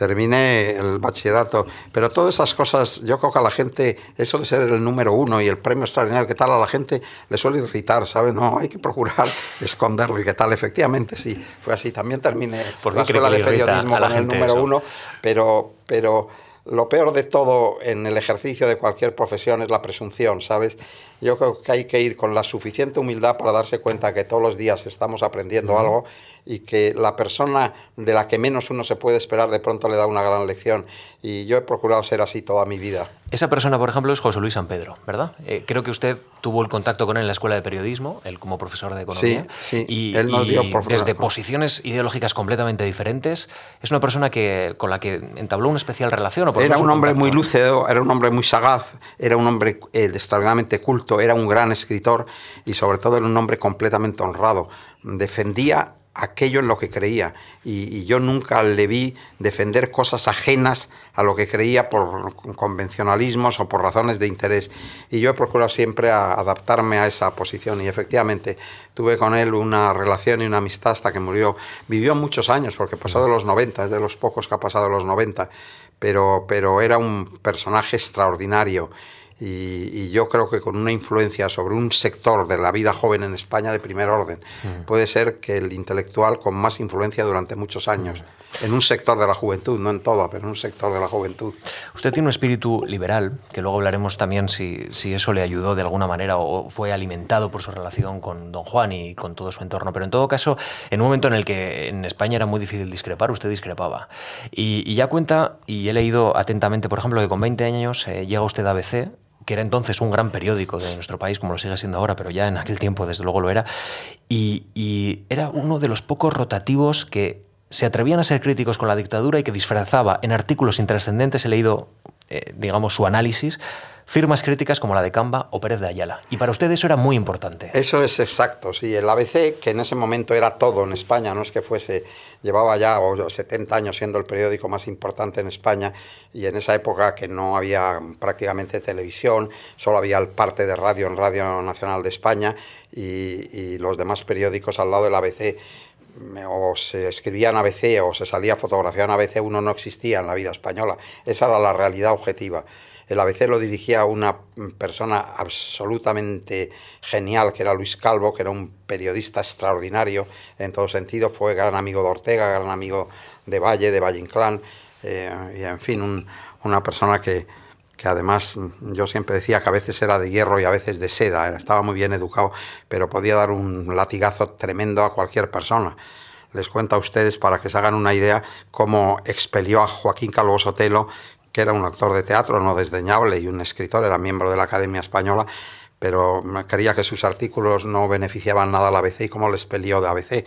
terminé el bachillerato, pero todas esas cosas, yo creo que a la gente, eso de ser el número uno y el premio extraordinario, ¿qué tal? A la gente le suele irritar, ¿sabes? No, hay que procurar esconderlo y qué tal, efectivamente, sí, fue así. También terminé por la escuela de periodismo con el número uno, pero, pero lo peor de todo en el ejercicio de cualquier profesión es la presunción, ¿sabes? Yo creo que hay que ir con la suficiente humildad para darse cuenta que todos los días estamos aprendiendo algo y que la persona de la que menos uno se puede esperar de pronto le da una gran lección. Y yo he procurado ser así toda mi vida. Esa persona, por ejemplo, es José Luis San Pedro, ¿verdad? Eh, creo que usted tuvo el contacto con él en la escuela de periodismo, él como profesor de economía. Sí, sí. Y, él nos dio desde posiciones ideológicas completamente diferentes, es una persona que, con la que entabló una especial relación. ¿o era un hombre muy lúcido, era un hombre muy sagaz, era un hombre eh, extraordinariamente culto, era un gran escritor y sobre todo era un hombre completamente honrado. Defendía aquello en lo que creía. Y, yo nunca le vi defender cosas ajenas a lo que creía por convencionalismos o por razones de interés. Y yo he procurado siempre adaptarme a esa posición. Y efectivamente tuve con él una relación y una amistad hasta que murió. Vivió muchos años, porque pasó de los 90, es de los pocos que ha pasado los 90, pero, pero era un personaje extraordinario y, yo creo que con una influencia sobre un sector de la vida joven en España de primer orden. Puede ser que el intelectual con más influencia durante muchos años. En un sector de la juventud, no en toda, pero en un sector de la juventud. Usted tiene un espíritu liberal, que luego hablaremos también si, si eso le ayudó de alguna manera o fue alimentado por su relación con don Juan y con todo su entorno. Pero en todo caso, en un momento en el que en España era muy difícil discrepar, usted discrepaba. Y, ya cuenta, y he leído atentamente, por ejemplo, que con 20 años eh, llega usted a ABC que era entonces un gran periódico de nuestro país, como lo sigue siendo ahora, pero ya en aquel tiempo desde luego lo era, y, era uno de los pocos rotativos que se atrevían a ser críticos con la dictadura y que disfrazaba en artículos intrascendentes, he leído, eh, digamos, su análisis, firmas críticas como la de Camba o Pérez de Ayala. Y para usted eso era muy importante. Eso es exacto, sí. El ABC, que en ese momento era todo en España, no es que fuese, llevaba ya 70 años siendo el periódico más importante en España y en esa época que no había prácticamente televisión, solo había el parte de radio en Radio Nacional de España y, los demás periódicos al lado del ABC o se escribía en ABC o se salía fotografía en ABC, uno no existía en la vida española. Esa era la realidad objetiva. El ABC lo dirigía una persona absolutamente genial, que era Luis Calvo, que era un periodista extraordinario en todo sentido, fue gran amigo de Ortega, gran amigo de Valle, de Valle Inclán, eh, y en fin, una persona que, que además yo siempre decía que a veces era de hierro y a veces de seda, estaba muy bien educado, pero podía dar un latigazo tremendo a cualquier persona. Les cuento a ustedes para que se hagan una idea cómo expelió a Joaquín Calvo Sotelo, que era un actor de teatro no desdeñable y un escritor, era miembro de la Academia Española, pero creía que sus artículos no beneficiaban nada a la ABC y cómo les peleó de ABC.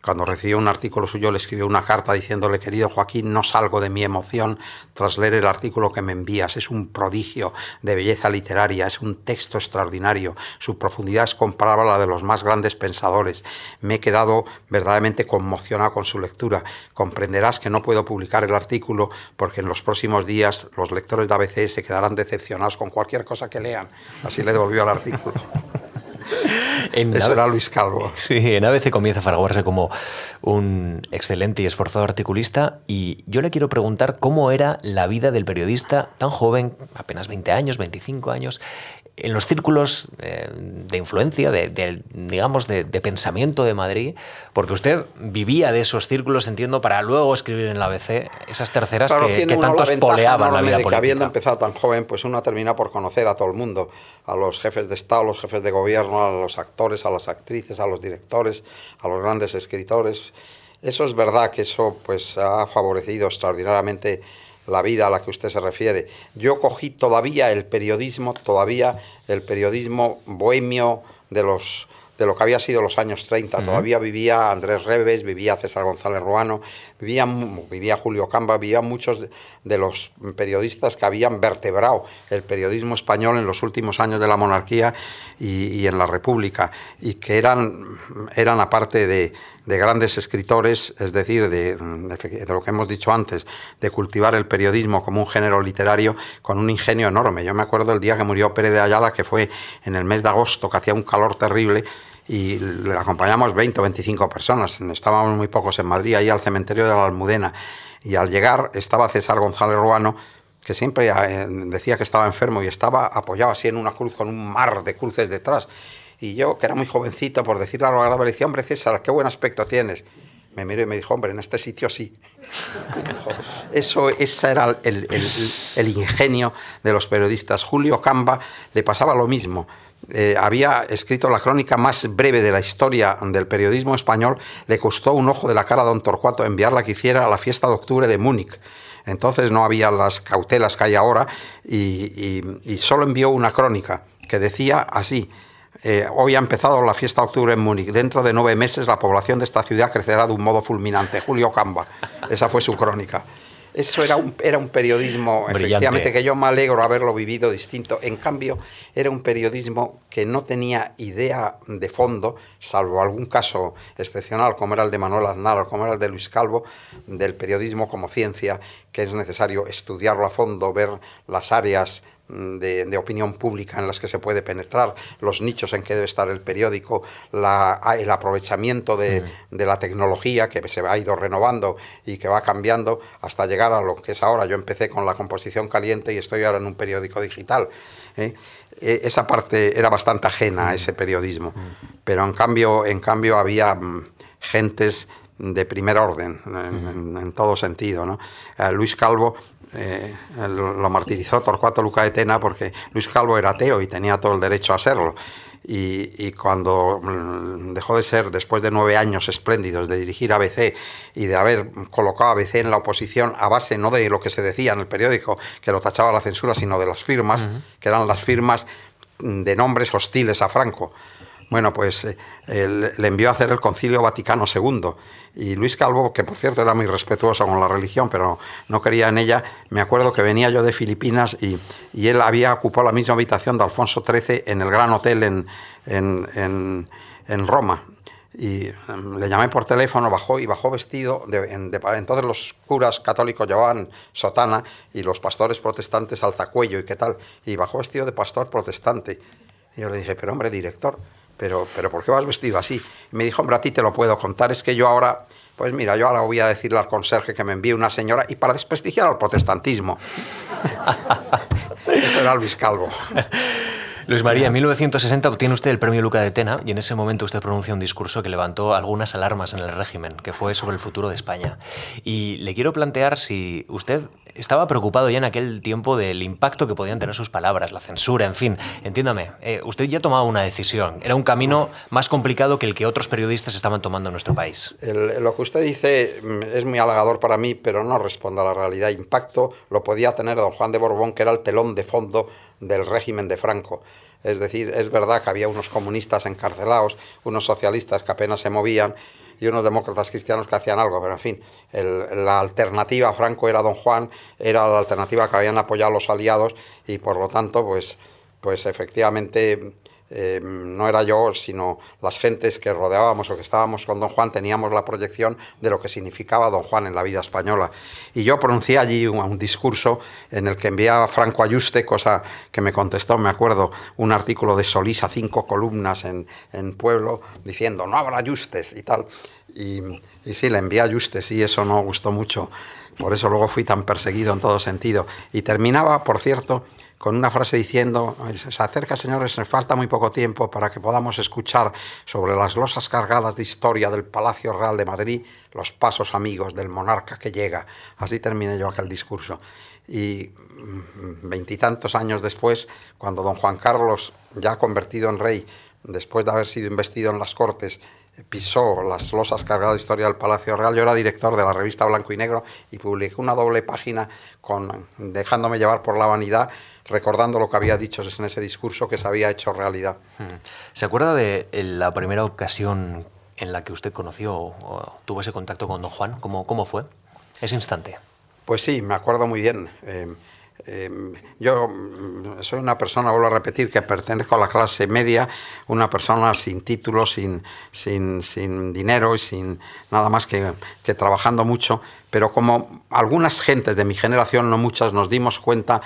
Cuando recibió un artículo suyo, le escribió una carta diciéndole, querido Joaquín, no salgo de mi emoción tras leer el artículo que me envías. Es un prodigio de belleza literaria, es un texto extraordinario. Su profundidad es comparable a la de los más grandes pensadores. Me he quedado verdaderamente conmocionado con su lectura. Comprenderás que no puedo publicar el artículo porque en los próximos días los lectores de ABC se quedarán decepcionados con cualquier cosa que lean. Así le devolvió el artículo. en Eso era Luis Calvo. Sí, en ABC comienza a fraguarse como un excelente y esforzado articulista y yo le quiero preguntar cómo era la vida del periodista tan joven, apenas 20 años, 25 años, en los círculos eh, de influencia, de, digamos, de, pensamiento de Madrid, porque usted vivía de esos círculos, entiendo, para luego escribir en la ABC esas terceras que, tanto espoleaban la vida política. habiendo empezado tan joven, pues uno termina por conocer a todo el mundo, a los jefes de Estado, a los jefes de gobierno, a los actores, a las actrices, a los directores, a los grandes escritores Eso es verdad que eso pues ha favorecido extraordinariamente la vida a la que usted se refiere. Yo cogí todavía el periodismo, todavía el periodismo bohemio de los de lo que había sido los años 30. Todavía vivía Andrés Reves, vivía César González Ruano, vivía, vivía Julio Camba, vivían muchos de los periodistas que habían vertebrado el periodismo español en los últimos años de la monarquía y, en la República, y que eran, eran aparte de, grandes escritores, es decir, de, de, lo que hemos dicho antes, de cultivar el periodismo como un género literario con un ingenio enorme. Yo me acuerdo el día que murió Pérez de Ayala, que fue en el mes de agosto, que hacía un calor terrible, y le acompañamos 20 o 25 personas. Estábamos muy pocos en Madrid, ahí al cementerio de la Almudena. Y al llegar estaba César González Ruano, que siempre eh, decía que estaba enfermo y estaba apoyado así en una cruz con un mar de cruces detrás. Y yo, que era muy jovencito, por decirlo a lo agradable, le decía, hombre César, qué buen aspecto tienes. Me miró y me dijo, hombre, en este sitio sí. Eso, ese era el, el, el ingenio de los periodistas. Julio Camba le pasaba lo mismo eh, había escrito la crónica más breve de la historia del periodismo español, le costó un ojo de la cara a don Torcuato enviarla que hiciera a la fiesta de octubre de Múnich. Entonces no había las cautelas que hay ahora y, solo envió una crónica que decía así, eh, hoy ha empezado la fiesta de octubre en Múnich. Dentro de nueve meses la población de esta ciudad crecerá de un modo fulminante. Julio Camba. Esa fue su crónica. Eso era un, era un periodismo, efectivamente, que yo me alegro haberlo vivido distinto. En cambio, era un periodismo que no tenía idea de fondo, salvo algún caso excepcional, como era el de Manuel Aznar o como era el de Luis Calvo, del periodismo como ciencia, que es necesario estudiarlo a fondo, ver las áreas de, opinión pública en las que se puede penetrar, los nichos en que debe estar el periódico, el aprovechamiento de, de, la tecnología que se ha ido renovando y que va cambiando hasta llegar a lo que es ahora. Yo empecé con la composición caliente y estoy ahora en un periódico digital. ¿eh? E, esa parte era bastante ajena a ese periodismo, pero en cambio, en cambio había mm, gentes de primer orden, en, todo sentido. ¿no? Eh, Luis Calvo eh, lo martirizó Torcuato Luca de Tena porque Luis Calvo era ateo y tenía todo el derecho a serlo. Y, cuando mm, dejó de ser, después de nueve años espléndidos de dirigir ABC y de haber colocado ABC en la oposición a base no de lo que se decía en el periódico, que lo tachaba la censura, sino de las firmas, que eran las firmas de nombres hostiles a Franco. Bueno, pues eh, le envió a hacer el Concilio Vaticano II. Y Luis Calvo, que por cierto era muy respetuoso con la religión, pero no quería en ella, me acuerdo que venía yo de Filipinas y, él había ocupado la misma habitación de Alfonso XIII en el Gran Hotel en, Roma. Y em, le llamé por teléfono, bajó y bajó vestido. De, entonces los curas católicos llevaban sotana y los pastores protestantes alzacuello y qué tal. Y bajó vestido de pastor protestante. Y yo le dije, pero hombre, director, pero, pero ¿por qué vas vestido así? me dijo, hombre, a ti te lo puedo contar, es que yo ahora, pues mira, yo ahora voy a decirle al conserje que me envíe una señora y para desprestigiar al protestantismo. Eso era Luis Calvo. Luis María, en 1960 obtiene usted el premio Luca de Tena y en ese momento usted pronuncia un discurso que levantó algunas alarmas en el régimen, que fue sobre el futuro de España. Y le quiero plantear si usted estaba preocupado ya en aquel tiempo del impacto que podían tener sus palabras, la censura, en fin. Entiéndame, eh, usted ya tomaba una decisión. Era un camino más complicado que el que otros periodistas estaban tomando en nuestro país. lo que usted dice mm, es muy halagador para mí, pero no responde a la realidad. Impacto lo podía tener don Juan de Borbón, que era el telón de fondo del régimen de Franco. Es decir, es verdad que había unos comunistas encarcelados, unos socialistas que apenas se movían y unos demócratas cristianos que hacían algo, pero en fin, la alternativa Franco era don Juan, era la alternativa que habían apoyado los aliados y por lo tanto, pues, pues efectivamente eh, no era yo, sino las gentes que rodeábamos o que estábamos con don Juan, teníamos la proyección de lo que significaba don Juan en la vida española. Y yo pronuncié allí un, discurso en el que enviaba Franco Ayuste, cosa que me contestó, me acuerdo, un artículo de Solís a cinco columnas en, en Pueblo, diciendo, no habrá Ayustes y tal. Y, y sí, le envié Ayustes y eso no gustó mucho. Por eso luego fui tan perseguido en todo sentido. Y terminaba, por cierto, con una frase diciendo, se acerca señores, nos falta muy poco tiempo para que podamos escuchar sobre las losas cargadas de historia del Palacio Real de Madrid los pasos amigos del monarca que llega. Así terminé yo aquel discurso. Y mm, veintitantos años después, cuando don Juan Carlos, ya convertido en rey, después de haber sido investido en las Cortes, pisó las losas cargadas de historia del Palacio Real. Yo era director de la revista Blanco y Negro y publiqué una doble página con, dejándome llevar por la vanidad, recordando lo que había dicho en ese discurso que se había hecho realidad. Hmm. ¿Se acuerda de la primera ocasión en la que usted conoció o tuvo ese contacto con don Juan? ¿Cómo, cómo fue ese instante? Pues sí, me acuerdo muy bien. Eh, Em, yo mm, soy una persona, vuelvo a repetir, que pertenezco a la clase media, una persona sin títulos, sin, sin, sin dinero y sin nada más que, que, trabajando mucho, pero como algunas gentes de mi generación, no muchas, nos dimos cuenta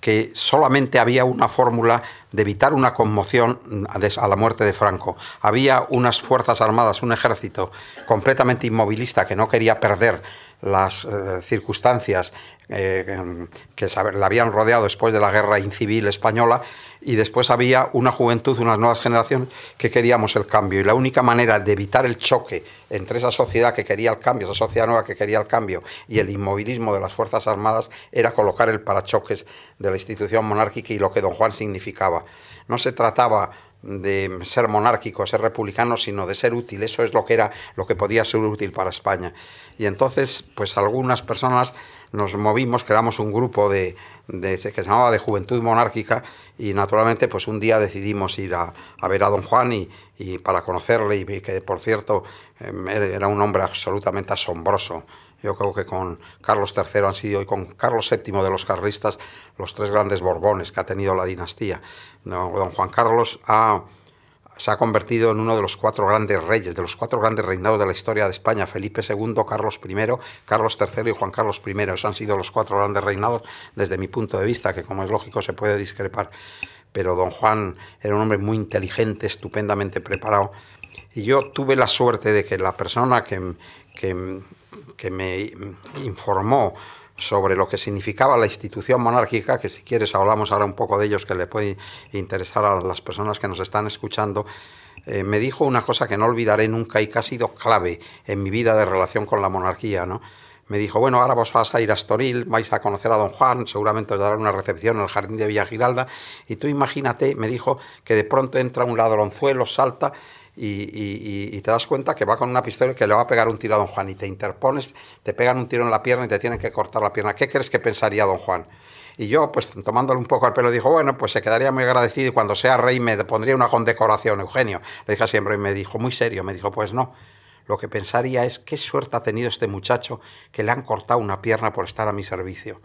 que solamente había una fórmula de evitar una conmoción a la muerte de Franco. Había unas Fuerzas Armadas, un ejército completamente inmovilista que no quería perder las eh, circunstancias eh, que la habían rodeado después de la guerra incivil española y después había una juventud, unas nuevas generaciones que queríamos el cambio y la única manera de evitar el choque entre esa sociedad que quería el cambio, esa sociedad nueva que quería el cambio y el inmovilismo de las Fuerzas Armadas era colocar el parachoques de la institución monárquica y lo que don Juan significaba. No se trataba de ser monárquico, ser republicano, sino de ser útil. Eso es lo que era, lo que podía ser útil para España. Y entonces, pues algunas personas nos movimos, creamos un grupo de, que se llamaba de Juventud Monárquica y naturalmente, pues un día decidimos ir a, ver a don Juan y, y para conocerle y que, por cierto, em, era un hombre absolutamente asombroso. Yo creo que con Carlos III han sido y con Carlos VII de los carlistas los tres grandes borbones que ha tenido la dinastía. Don Juan Carlos se ha convertido en uno de los cuatro grandes reyes, de los cuatro grandes reinados de la historia de España, Felipe II, Carlos I, Carlos III y Juan Carlos I. Esos han sido los cuatro grandes reinados desde mi punto de vista, que como es lógico se puede discrepar. Pero don Juan era un hombre muy inteligente, estupendamente preparado. Y yo tuve la suerte de que la persona que, que, que me informó sobre lo que significaba la institución monárquica, que si quieres hablamos ahora un poco de ellos, que le puede interesar a las personas que nos están escuchando, eh, me dijo una cosa que no olvidaré nunca y que ha sido clave en mi vida de relación con la monarquía, ¿no? Me dijo, bueno, ahora vos vas a ir a Estoril, vais a conocer a don Juan, seguramente os darán una recepción en el jardín de Villa Giralda, y tú imagínate, me dijo, que de pronto entra un ladronzuelo, salta y, te das cuenta que va con una pistola que le va a pegar un tiro a don Juan y te interpones, te pegan un tiro en la pierna y te tienen que cortar la pierna. ¿Qué crees que pensaría don Juan? Y yo, pues tomándole un poco al pelo, dijo, bueno, pues se quedaría muy agradecido y cuando sea rey me pondría una condecoración, Eugenio. Le dije siempre y me dijo, muy serio, me dijo, pues no. Lo que pensaría es, qué suerte ha tenido este muchacho que le han cortado una pierna por estar a mi servicio.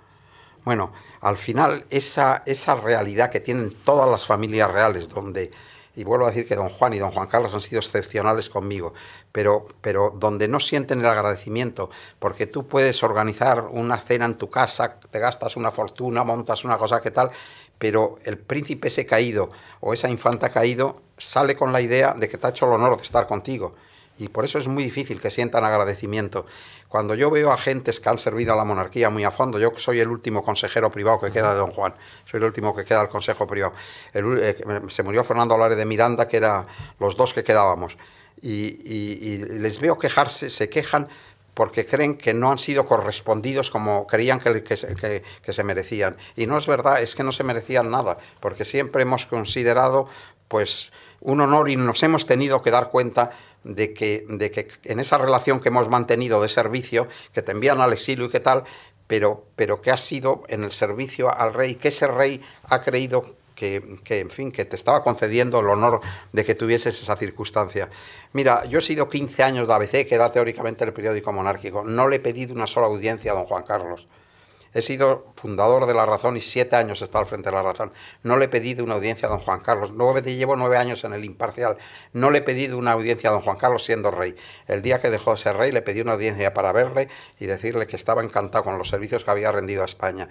Bueno, al final, esa, esa realidad que tienen todas las familias reales, donde y vuelvo a decir que don Juan y don Juan Carlos han sido excepcionales conmigo, pero, pero donde no sienten el agradecimiento, porque tú puedes organizar una cena en tu casa, te gastas una fortuna, montas una cosa que tal, pero el príncipe ese caído o esa infanta caído sale con la idea de que te ha hecho el honor de estar contigo. Y por eso es muy difícil que sientan agradecimiento. Cuando yo veo a gentes que han servido a la monarquía muy a fondo, yo soy el último consejero privado que queda de don Juan, soy el último que queda del consejo privado. Eh, se murió Fernando Alares de Miranda, que eran los dos que quedábamos. Y, les veo quejarse, se quejan porque creen que no han sido correspondidos como creían que, que, se merecían. Y no es verdad, es que no se merecían nada, porque siempre hemos considerado pues un honor y nos hemos tenido que dar cuenta de que, de que en esa relación que hemos mantenido de servicio, que te envían al exilio y qué tal, pero, pero que has sido en el servicio al rey, que ese rey ha creído que, que, en fin, que te estaba concediendo el honor de que tuvieses esa circunstancia. Mira, yo he sido 15 años de ABC, que era teóricamente el periódico monárquico. No le he pedido una sola audiencia a don Juan Carlos. He sido fundador de La Razón y siete años he estado al frente de La Razón. No le he pedido una audiencia a don Juan Carlos. llevo nueve años en el imparcial. No le he pedido una audiencia a don Juan Carlos siendo rey. El día que dejó de ser rey le pedí una audiencia para verle y decirle que estaba encantado con los servicios que había rendido a España.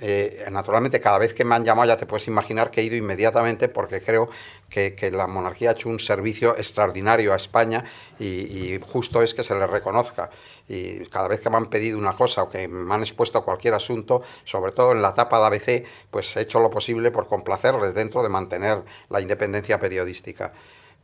Eh, naturalmente cada vez que me han llamado ya te puedes imaginar que he ido inmediatamente porque creo que, la monarquía ha hecho un servicio extraordinario a España y, justo es que se le reconozca. Y cada vez que me han pedido una cosa o que me han expuesto cualquier asunto, sobre todo en la etapa de ABC, pues he hecho lo posible por complacerles dentro de mantener la independencia periodística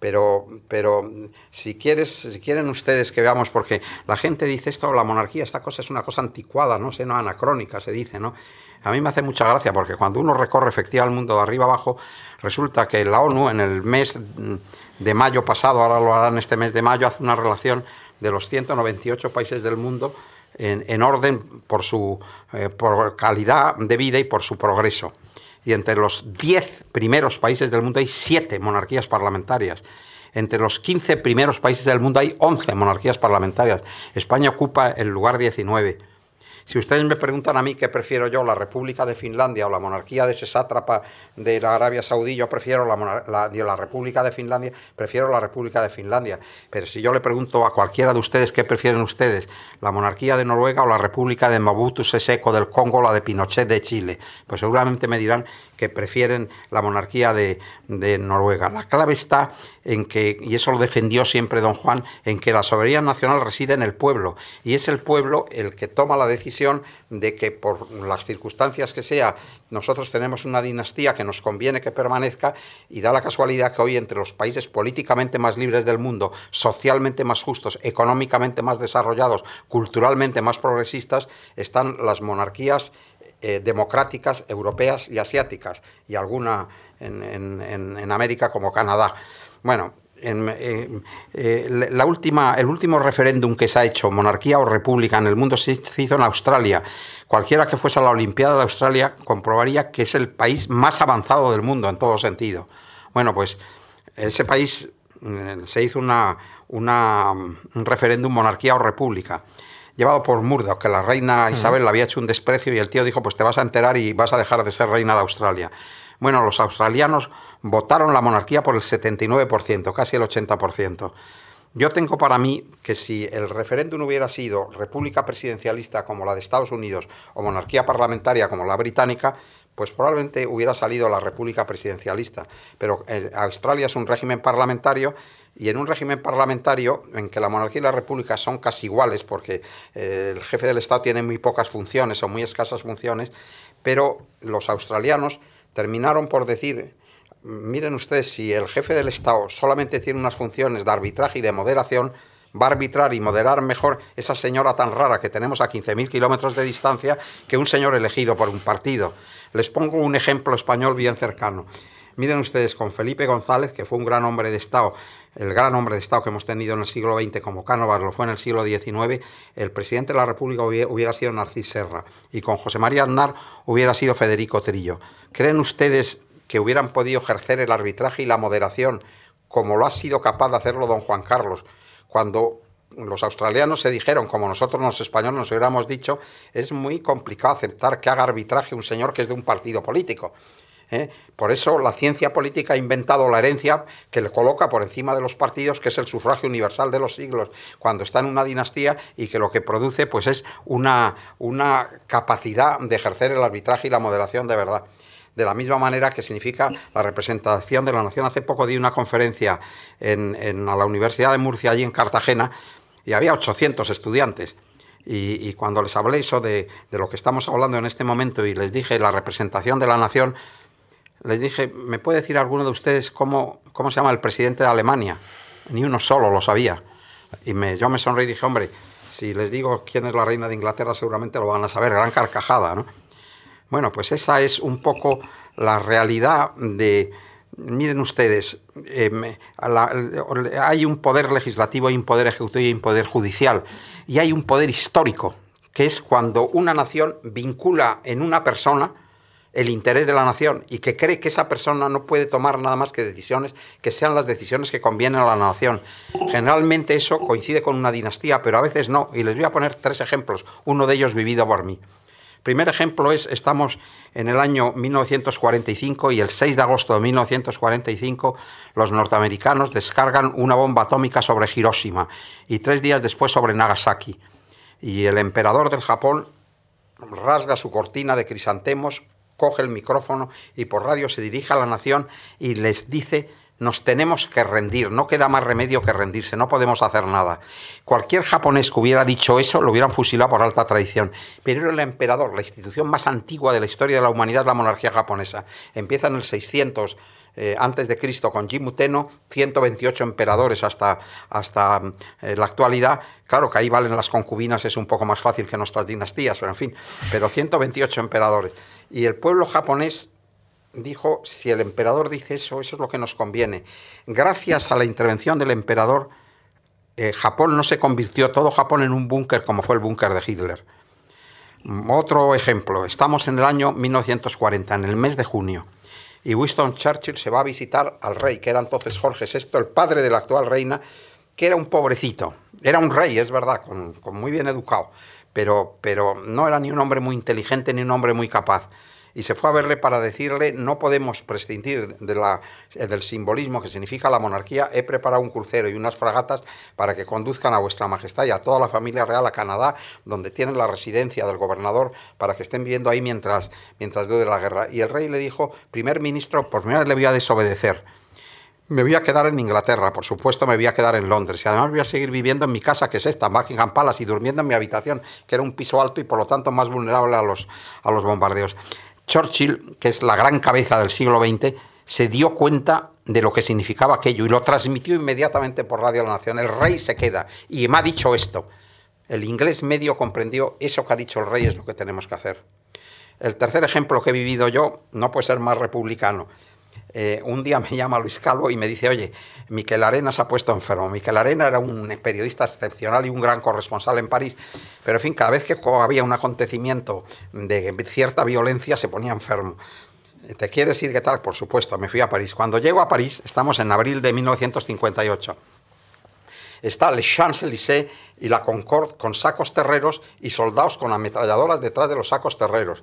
pero, pero si, quieres, si quieren ustedes que veamos, porque la gente dice esto, la monarquía, esta cosa es una cosa anticuada, no sé, no anacrónica, se dice, ¿no? A mí me hace mucha gracia porque cuando uno recorre efectivamente el mundo de arriba abajo, resulta que la ONU en el mes de mayo pasado, ahora lo harán este mes de mayo, hace una relación de los 198 países del mundo en, orden por su eh, por calidad de vida y por su progreso. Y entre los 10 primeros países del mundo hay 7 monarquías parlamentarias. Entre los 15 primeros países del mundo hay 11 monarquías parlamentarias. España ocupa el lugar 19. Si ustedes me preguntan a mí qué prefiero yo, la República de Finlandia o la monarquía de ese sátrapa de la Arabia Saudí, yo prefiero la, la, República de Finlandia, prefiero la República de Finlandia. Pero si yo le pregunto a cualquiera de ustedes qué prefieren ustedes, la monarquía de Noruega o la República de Mobutu Seseko del Congo la de Pinochet de Chile, pues seguramente me dirán que prefieren la monarquía de, Noruega. La clave está en que, y eso lo defendió siempre don Juan, en que la soberanía nacional reside en el pueblo, y es el pueblo el que toma la decisión de que por las circunstancias que sea, nosotros tenemos una dinastía que nos conviene que permanezca, y da la casualidad que hoy entre los países políticamente más libres del mundo, socialmente más justos, económicamente más desarrollados, culturalmente más progresistas, están las monarquías eh, democráticas europeas y asiáticas, y alguna en, América como Canadá. Bueno, eh, eh, la última, el último referéndum que se ha hecho, monarquía o república, en el mundo se hizo en Australia. Cualquiera que fuese a la Olimpiada de Australia comprobaría que es el país más avanzado del mundo en todo sentido. Bueno, pues ese país se hizo una, un referéndum monarquía o república llevado por Murdoch, que la reina Isabel le había hecho un desprecio y el tío dijo, pues te vas a enterar y vas a dejar de ser reina de Australia. Bueno, los australianos votaron la monarquía por el 79%, casi el 80%. Yo tengo para mí que si el referéndum hubiera sido república presidencialista como la de Estados Unidos o monarquía parlamentaria como la británica, pues probablemente hubiera salido la república presidencialista. Pero eh, Australia es un régimen parlamentario y en un régimen parlamentario en que la monarquía y la república son casi iguales, porque eh, el jefe del Estado tiene muy pocas funciones o muy escasas funciones, pero los australianos terminaron por decir, miren ustedes, si el jefe del Estado solamente tiene unas funciones de arbitraje y de moderación, va a arbitrar y moderar mejor esa señora tan rara que tenemos a 15.000 kilómetros de distancia que un señor elegido por un partido. Les pongo un ejemplo español bien cercano. Miren ustedes, con Felipe González, que fue un gran hombre de Estado, el gran hombre de Estado que hemos tenido en el siglo XX como Cánovas lo fue en el siglo XIX, el presidente de la República hubiera sido Narcís Serra y con José María Aznar hubiera sido Federico Trillo. ¿Creen ustedes que hubieran podido ejercer el arbitraje y la moderación como lo ha sido capaz de hacerlo don Juan Carlos cuando los australianos se dijeron, como nosotros los españoles nos hubiéramos dicho, es muy complicado aceptar que haga arbitraje un señor que es de un partido político. ¿Eh? Por eso la ciencia política ha inventado la herencia que le coloca por encima de los partidos, que es el sufragio universal de los siglos, cuando está en una dinastía y que lo que produce pues, es una, una capacidad de ejercer el arbitraje y la moderación de verdad de la misma manera que significa la representación de la nación. Hace poco di una conferencia en, en la Universidad de Murcia, allí en Cartagena, y había 800 estudiantes. Y, cuando les hablé eso de, lo que estamos hablando en este momento y les dije la representación de la nación, les dije, ¿me puede decir alguno de ustedes cómo, cómo se llama el presidente de Alemania? Ni uno solo lo sabía. Y yo me sonreí y dije, hombre, si les digo quién es la reina de Inglaterra, seguramente lo van a saber, gran carcajada, ¿no? Bueno, pues esa es un poco la realidad de, miren ustedes, eh, hay un poder legislativo, hay un poder ejecutivo y un poder judicial, y hay un poder histórico, que es cuando una nación vincula en una persona, el interés de la nación y que cree que esa persona no puede tomar nada más que decisiones que sean las decisiones que convienen a la nación. Generalmente eso coincide con una dinastía, pero a veces no. Y les voy a poner tres ejemplos, uno de ellos vivido por mí. Primer ejemplo es, estamos en el año 1945 y el 6 de agosto de 1945 los norteamericanos descargan una bomba atómica sobre Hiroshima y tres días después sobre Nagasaki. Y el emperador del Japón rasga su cortina de crisantemos, coge el micrófono y por radio se dirige a la nación y les dice nos tenemos que rendir, no queda más remedio que rendirse, no podemos hacer nada. Cualquier japonés que hubiera dicho eso lo hubieran fusilado por alta tradición, pero el emperador, la institución más antigua de la historia de la humanidad la monarquía japonesa. Empieza en el 600 eh, antes de Cristo con Jimuteno, 128 emperadores hasta, hasta eh, la actualidad. Claro que ahí valen las concubinas, es un poco más fácil que nuestras dinastías, pero en fin, pero 128 emperadores. Y el pueblo japonés dijo, si el emperador dice eso, eso es lo que nos conviene. Gracias a la intervención del emperador, eh, Japón no se convirtió todo Japón en un búnker como fue el búnker de Hitler. Mm, otro ejemplo, estamos en el año 1940, en el mes de junio, y Winston Churchill se va a visitar al rey, que era entonces Jorge VI, el padre de la actual reina, que era un pobrecito. Era un rey, es verdad, con, muy bien educado, pero, pero no era ni un hombre muy inteligente ni un hombre muy capaz y se fue a verle para decirle no podemos prescindir de la, del simbolismo que significa la monarquía, he preparado un crucero y unas fragatas para que conduzcan a vuestra majestad y a toda la familia real a Canadá, donde tienen la residencia del gobernador, para que estén viviendo ahí mientras, mientras dure la guerra. Y el rey le dijo, primer ministro, por primera vez le voy a desobedecer. Me voy a quedar en Inglaterra, por supuesto me voy a quedar en Londres y además voy a seguir viviendo en mi casa, que es esta, Buckingham Palace, y durmiendo en mi habitación, que era un piso alto y por lo tanto más vulnerable a los, a los bombardeos. Churchill, que es la gran cabeza del siglo XX, se dio cuenta de lo que significaba aquello y lo transmitió inmediatamente por Radio La Nación. El rey se queda y me ha dicho esto. El inglés medio comprendió eso que ha dicho el rey es lo que tenemos que hacer. El tercer ejemplo que he vivido yo no puede ser más republicano. Eh, un día me llama Luis Calvo y me dice, oye, Miquel Arena se ha puesto enfermo. Miquel Arena era un periodista excepcional y un gran corresponsal en París, pero en fin, cada vez que había un acontecimiento de cierta violencia se ponía enfermo. ¿Te quieres ir qué tal? Por supuesto, me fui a París. Cuando llego a París, estamos en abril de 1958 está Le Champs-Élysées y la Concorde con sacos terreros y soldados con ametralladoras detrás de los sacos terreros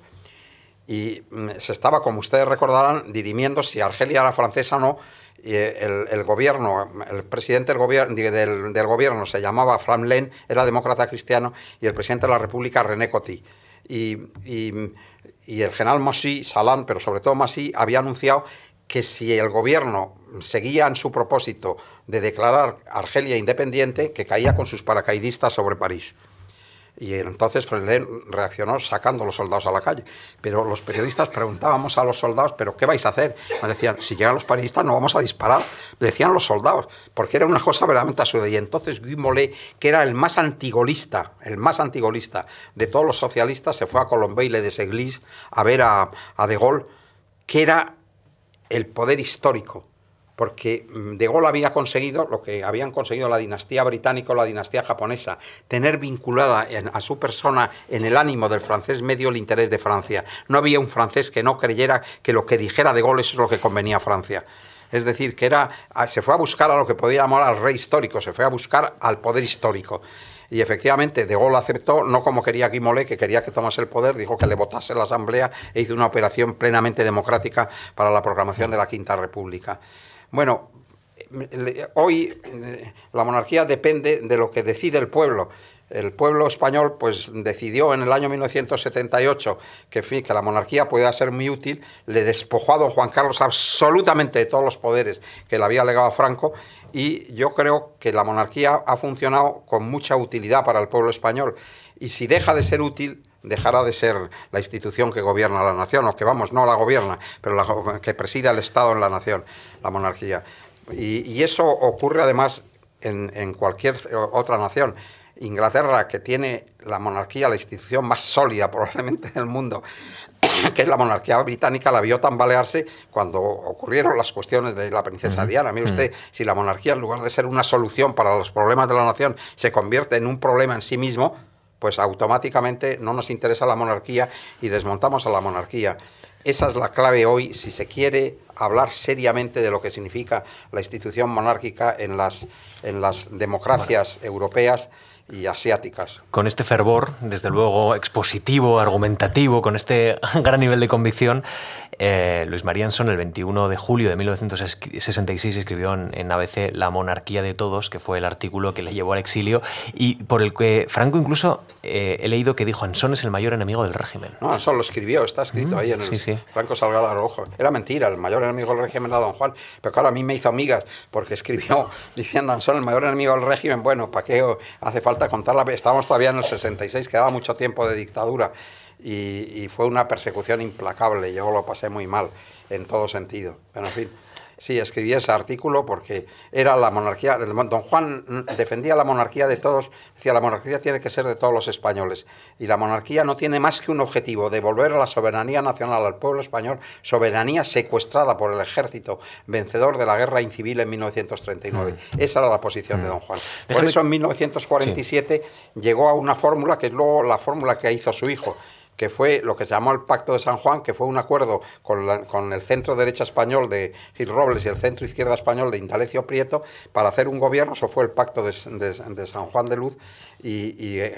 y mm, se estaba, como ustedes recordarán, dirimiendo si Argelia era francesa o no. Y el, gobierno, el presidente del, gobierno, del, gobierno se llamaba Fram era demócrata cristiano, y el presidente de la República, René Coty. Y, y, el general Massy, Salan, pero sobre todo Massy, había anunciado que si el gobierno seguía en su propósito de declarar Argelia independiente, que caía con sus paracaidistas sobre París. Y entonces Freire reaccionó sacando a los soldados a la calle. Pero los periodistas preguntábamos a los soldados, ¿pero qué vais a hacer? Nos decían, si llegan los paristas no vamos a disparar. Decían los soldados, porque era una cosa verdaderamente absurda. Y entonces Guy Mollet, que era el más antigolista, el más antigolista de todos los socialistas, se fue a Colombeille de Seglis a ver a De Gaulle, que era el poder histórico porque mm, De Gaulle había conseguido lo que habían conseguido la dinastía británica o la dinastía japonesa, tener vinculada a su persona en el ánimo del francés medio el interés de Francia. No había un francés que no creyera que lo que dijera De Gaulle eso es lo que convenía a Francia. Es decir, que era, se fue a buscar a lo que podía llamar al rey histórico, se fue a buscar al poder histórico. Y efectivamente, De Gaulle aceptó, no como quería Guimolé, que quería que tomase el poder, dijo que le votase la Asamblea e hizo una operación plenamente democrática para la proclamación de la Quinta República. Bueno, hoy eh, la monarquía depende de lo que decide el pueblo. El pueblo español pues decidió en el año 1978 que, que la monarquía podía ser muy útil, le despojó a don Juan Carlos absolutamente de todos los poderes que le había legado a Franco y yo creo que la monarquía ha funcionado con mucha utilidad para el pueblo español y si deja de ser útil dejará de ser la institución que gobierna la nación, o que vamos, no la gobierna, pero la que preside el Estado en la nación, la monarquía. Y, eso ocurre además en, cualquier otra nación. Inglaterra, que tiene la monarquía, la institución más sólida probablemente del mundo, que es la monarquía británica, la vio tambalearse cuando ocurrieron las cuestiones de la princesa Diana. Mire usted, si la monarquía, en lugar de ser una solución para los problemas de la nación, se convierte en un problema en sí mismo, pues automáticamente no nos interesa la monarquía y desmontamos a la monarquía. Esa es la clave hoy si se quiere hablar seriamente de lo que significa la institución monárquica en las, en las democracias europeas y asiáticas. Con este fervor, desde luego expositivo, argumentativo, con este gran nivel de convicción, eh, Luis Marianson el 21 de julio de 1966 escribió en, ABC La monarquía de todos, que fue el artículo que le llevó al exilio y por el que Franco incluso eh, he leído que dijo Anson es el mayor enemigo del régimen. No, Anson lo escribió, está escrito mm, ahí en el Franco Salgado Rojo. Era mentira, el mayor enemigo del régimen era Don Juan, pero claro, a mí me hizo amigas porque escribió diciendo Anson el mayor enemigo del régimen, bueno, ¿para qué hace falta contarla. Estábamos todavía en el 66, quedaba mucho tiempo de dictadura y, fue una persecución implacable. Yo lo pasé muy mal en todo sentido. Pero en fin. Sí, escribí ese artículo porque era la monarquía. Don Juan defendía la monarquía de todos, decía la monarquía tiene que ser de todos los españoles. Y la monarquía no tiene más que un objetivo, devolver la soberanía nacional al pueblo español, soberanía secuestrada por el ejército vencedor de la guerra incivil en 1939. Mm. Esa era la posición de mm. don Juan. Por eso en 1947 llegó a una fórmula que es luego la fórmula que hizo su hijo que fue lo que se llamó el Pacto de San Juan, que fue un acuerdo con, el centro derecha español de Gil Robles y el centro izquierda español de Indalecio Prieto para hacer un gobierno. Eso fue el Pacto de, San Juan de Luz. Y, y eh,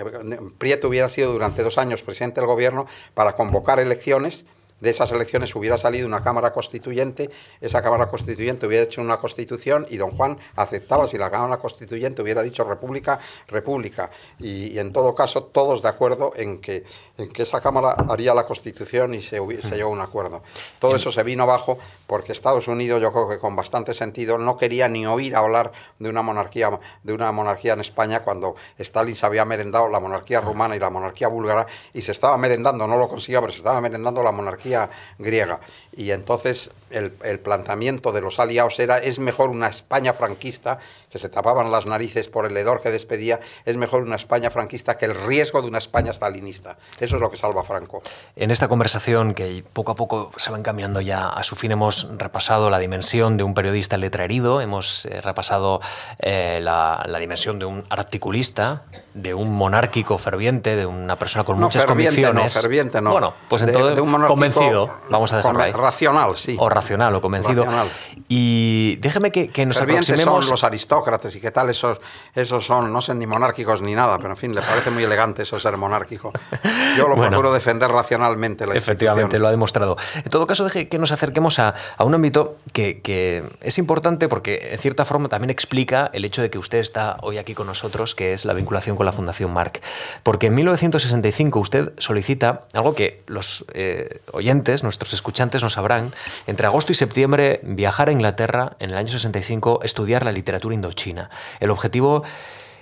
Prieto hubiera sido durante dos años presidente del gobierno para convocar elecciones de esas elecciones hubiera salido una Cámara Constituyente, esa Cámara Constituyente hubiera hecho una constitución y don Juan aceptaba si la Cámara Constituyente hubiera dicho República, República. Y, en todo caso, todos de acuerdo en que, en que esa Cámara haría la constitución y se, se llegó a un acuerdo. Todo eso se vino abajo porque Estados Unidos, yo creo que con bastante sentido, no quería ni oír hablar de una monarquía, de una monarquía en España cuando Stalin se había merendado la monarquía rumana y la monarquía búlgara y se estaba merendando, no lo consiguió, pero se estaba merendando la monarquía griega. Y entonces el, planteamiento de los aliados era, es mejor una España franquista, que se tapaban las narices por el hedor que despedía, es mejor una España franquista que el riesgo de una España stalinista. Eso es lo que salva a Franco. En esta conversación, que poco a poco se va encaminando ya a su fin, hemos repasado la dimensión de un periodista letra herido, hemos eh, repasado eh, la, dimensión de un articulista, de un monárquico ferviente, de una persona con muchas convicciones. No, ferviente no. Bueno, pues entonces, convencido, vamos a dejarlo ahí. Racional, sí racional o convencido. Y déjeme que, que nos aproximemos... son los aristócratas y qué tal esos, esos son, no sé ni monárquicos ni nada, pero en fin, le parece muy elegante eso ser monárquico. Yo lo procuro defender racionalmente. La efectivamente, lo ha demostrado. En todo caso, deje que nos acerquemos a, a un ámbito que, que, es importante porque en cierta forma también explica el hecho de que usted está hoy aquí con nosotros, que es la vinculación con la Fundación Marc. Porque en 1965 usted solicita algo que los eh, oyentes, nuestros escuchantes no sabrán, entre agosto y septiembre viajar a Inglaterra en el año 65, estudiar la literatura indochina. El objetivo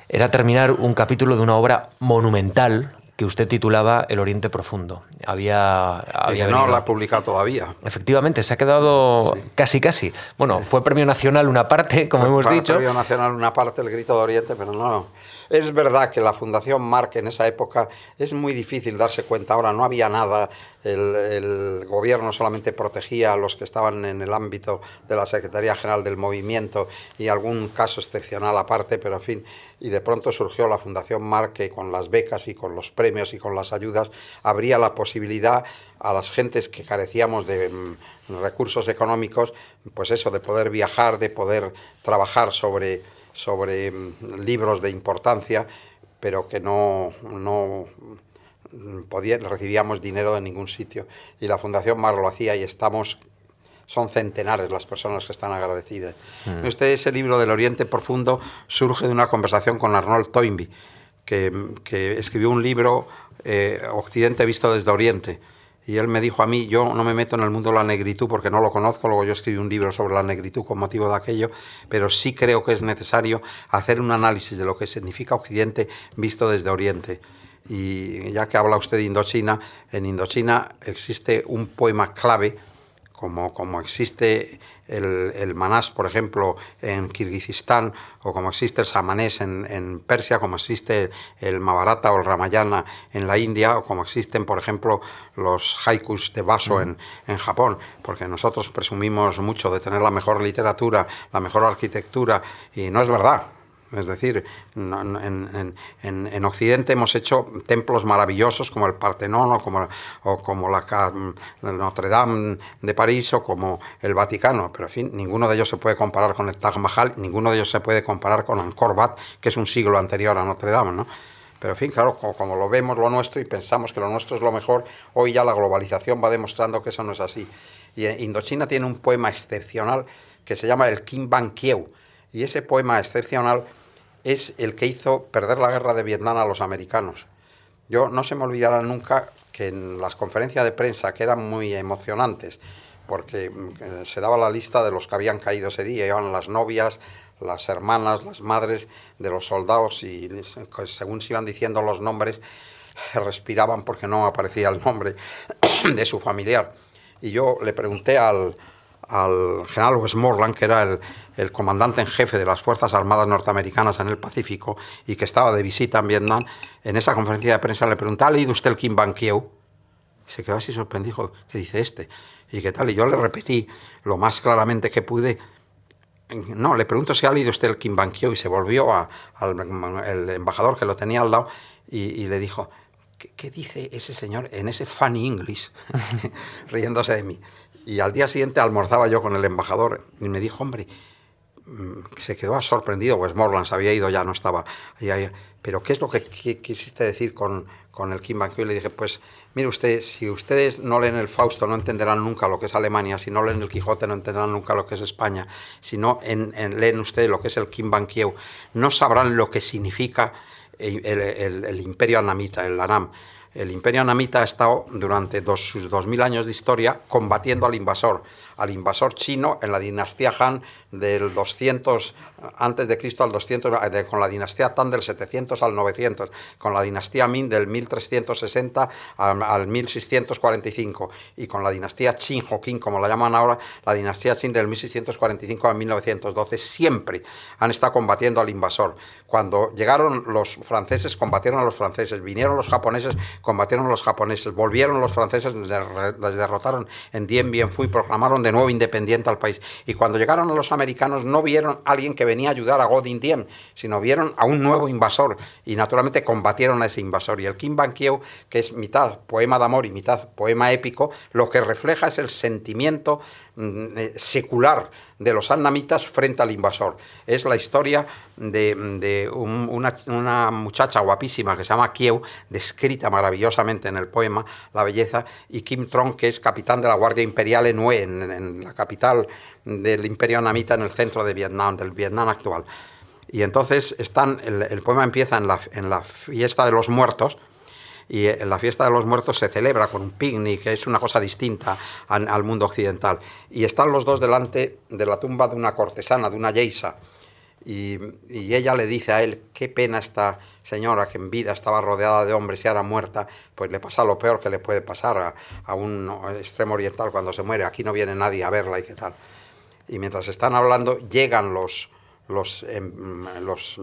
era terminar un capítulo de una obra monumental que usted titulaba El Oriente Profundo. Había, había no la ha publicado todavía. Efectivamente, se ha quedado casi casi. Bueno, fue premio nacional una parte, como hemos dicho. Premio nacional una parte, el Grito de Oriente, pero no. Es verdad que la Fundación Marc en esa época es muy difícil darse cuenta. Ahora no había nada, el, gobierno solamente protegía a los que estaban en el ámbito de la Secretaría General del Movimiento y algún caso excepcional aparte, pero en fin, y de pronto surgió la Fundación Marc que con las becas y con los premios y con las ayudas habría la posibilidad a las gentes que carecíamos de mm, recursos económicos, pues eso, de poder viajar, de poder trabajar sobre sobre mm, libros de importancia, pero que no, no recibíamos dinero de ningún sitio. Y la Fundación Mar lo hacía y estamos son centenares las personas que están agradecidas. Mm. Usted, ese libro del Oriente Profundo surge de una conversación con Arnold Toynbee, que, que escribió un libro, eh, Occidente visto desde Oriente, y él me dijo a mí, yo no me meto en el mundo de la negritud porque no lo conozco, luego yo escribí un libro sobre la negritud con motivo de aquello, pero sí creo que es necesario hacer un análisis de lo que significa Occidente visto desde Oriente. Y ya que habla usted de Indochina, en Indochina existe un poema clave, como, como existe el, manás, por ejemplo, en Kirguistán, o como existe el samanés en, Persia, como existe el Mahabharata o el Ramayana en la India, o como existen, por ejemplo, los haikus de Baso en, en Japón, porque nosotros presumimos mucho de tener la mejor literatura, la mejor arquitectura, y no es verdad. Es decir, en, Occidente hemos hecho templos maravillosos como el Partenón o como, la, Notre Dame de París o como el Vaticano, pero en fin, ninguno de ellos se puede comparar con el Taj Mahal, ninguno de ellos se puede comparar con Angkor Wat, que es un siglo anterior a Notre Dame, ¿no? Pero en fin, claro, como, lo vemos lo nuestro y pensamos que lo nuestro es lo mejor, hoy ya la globalización va demostrando que eso no es así. Y Indochina tiene un poema excepcional que se llama el Kim Ban Kieu, y ese poema excepcional es el que hizo perder la guerra de Vietnam a los americanos. Yo no se me olvidará nunca que en las conferencias de prensa, que eran muy emocionantes, porque mm, se daba la lista de los que habían caído ese día, iban las novias, las hermanas, las madres de los soldados y según se iban diciendo los nombres, respiraban porque no aparecía el nombre de su familiar. Y yo le pregunté al, al general Westmoreland, que era el, comandante en jefe de las Fuerzas Armadas norteamericanas en el Pacífico y que estaba de visita en Vietnam, en esa conferencia de prensa le preguntaba, ¿ha leído usted el Kim Ban Kieu? Se quedó así sorprendido, ¿qué dice este? ¿Y qué tal? Y yo le repetí lo más claramente que pude. No, le pregunto si ha leído usted el Kim Ban Kieu y se volvió al embajador que lo tenía al lado y le dijo, ¿qué, dice ese señor en ese funny English? riéndose de mí. Y al día siguiente almorzaba yo con el embajador y me dijo, hombre, mm, se quedó sorprendido, Westmoreland se había ido, ya no estaba Pero ¿qué es lo que quisiste decir con, con el Kim Ban Y le dije, pues mire usted, si ustedes no leen el Fausto no entenderán nunca lo que es Alemania, si no leen el Quijote no entenderán nunca lo que es España, si no en, leen ustedes lo que es el Kim no sabrán lo que significa el, imperio anamita, el Anam. El imperio anamita ha estado durante dos, sus 2000 años de historia combatiendo al invasor al invasor chino en la dinastía Han del 200 antes de Cristo al 200 con la dinastía Tang del 700 al 900, con la dinastía Ming del 1360 al, 1645 y con la dinastía Qin Qing como la llaman ahora, la dinastía Qin del 1645 al 1912 siempre han estado combatiendo al invasor. Cuando llegaron los franceses combatieron a los franceses, vinieron los japoneses combatieron a los japoneses, volvieron los franceses les derrotaron en Dien Bien Phu y proclamaron de nuevo independiente al país. Y cuando llegaron los americanos no vieron a alguien que venía a ayudar a Godin Diem, sino vieron a un nuevo invasor y naturalmente combatieron a ese invasor. Y el Kim Ban que es mitad poema de amor y mitad poema épico, lo que refleja es el sentimiento secular de los annamitas frente al invasor. Es la historia de, una, muchacha guapísima que se llama Kieu, descrita maravillosamente en el poema La Belleza, y Kim Trong, que es capitán de la Guardia Imperial en Hue, en, la capital del Imperio Annamita en el centro de Vietnam, del Vietnam actual. Y entonces están, el, poema empieza en la, en la fiesta de los muertos, y en la fiesta de los muertos se celebra con un picnic, que es una cosa distinta al, mundo occidental. Y están los dos delante de la tumba de una cortesana, de una yeisa, y, ella le dice a él, qué pena esta señora que en vida estaba rodeada de hombres y ahora muerta, pues le pasa lo peor que le puede pasar a, a un extremo oriental cuando se muere, aquí no viene nadie a verla y qué tal. Y mientras están hablando, llegan los, los, em, los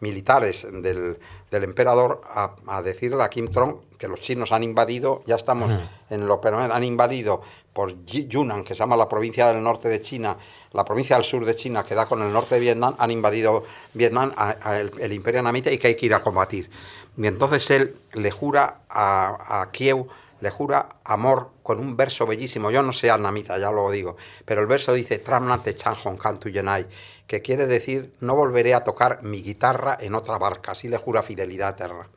militares del, del emperador a, decirle a Kim Trong que los chinos han invadido, ya estamos en lo permanente, han invadido por Yunnan, que se llama la provincia del norte de China, la provincia del sur de China que da con el norte de Vietnam, han invadido Vietnam, el, imperio namita y que hay que ir a combatir. Y entonces él le jura a, a Kiev, le jura amor con un verso bellísimo. Yo no sé Namita, ya lo digo, pero el verso dice Tramnante Chan Hong Tu Yenai que quiere decir no volveré a tocar mi guitarra en otra barca, así le jura fidelidad eterna.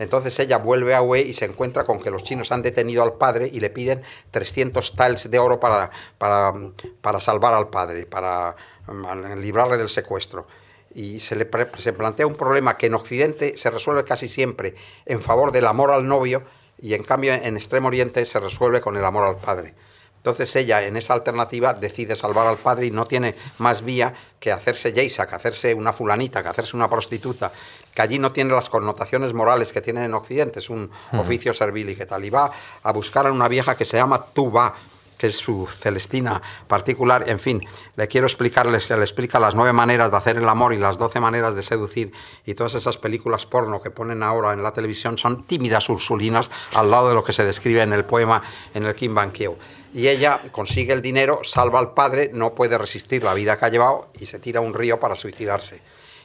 Entonces ella vuelve a Hue y se encuentra con que los chinos han detenido al padre y le piden 300 tals de oro para, para, para salvar al padre, para mm, librarle del secuestro. Y se le se plantea un problema que en Occidente se resuelve casi siempre en favor del amor al novio y en cambio en Extremo Oriente se resuelve con el amor al padre. Entonces ella en esa alternativa decide salvar al padre y no tiene más vía que hacerse Yeisa, que hacerse una fulanita, que hacerse una prostituta, que allí no tiene las connotaciones morales que tiene en Occidente, es un oficio servil y que tal. Y va a buscar a una vieja que se llama Tuba, que es su Celestina particular. En fin, le quiero explicarles que le explica las nueve maneras de hacer el amor y las doce maneras de seducir. Y todas esas películas porno que ponen ahora en la televisión son tímidas ursulinas al lado de lo que se describe en el poema en el Kim Ban y ella consigue el dinero, salva al padre, no puede resistir la vida que ha llevado y se tira a un río para suicidarse.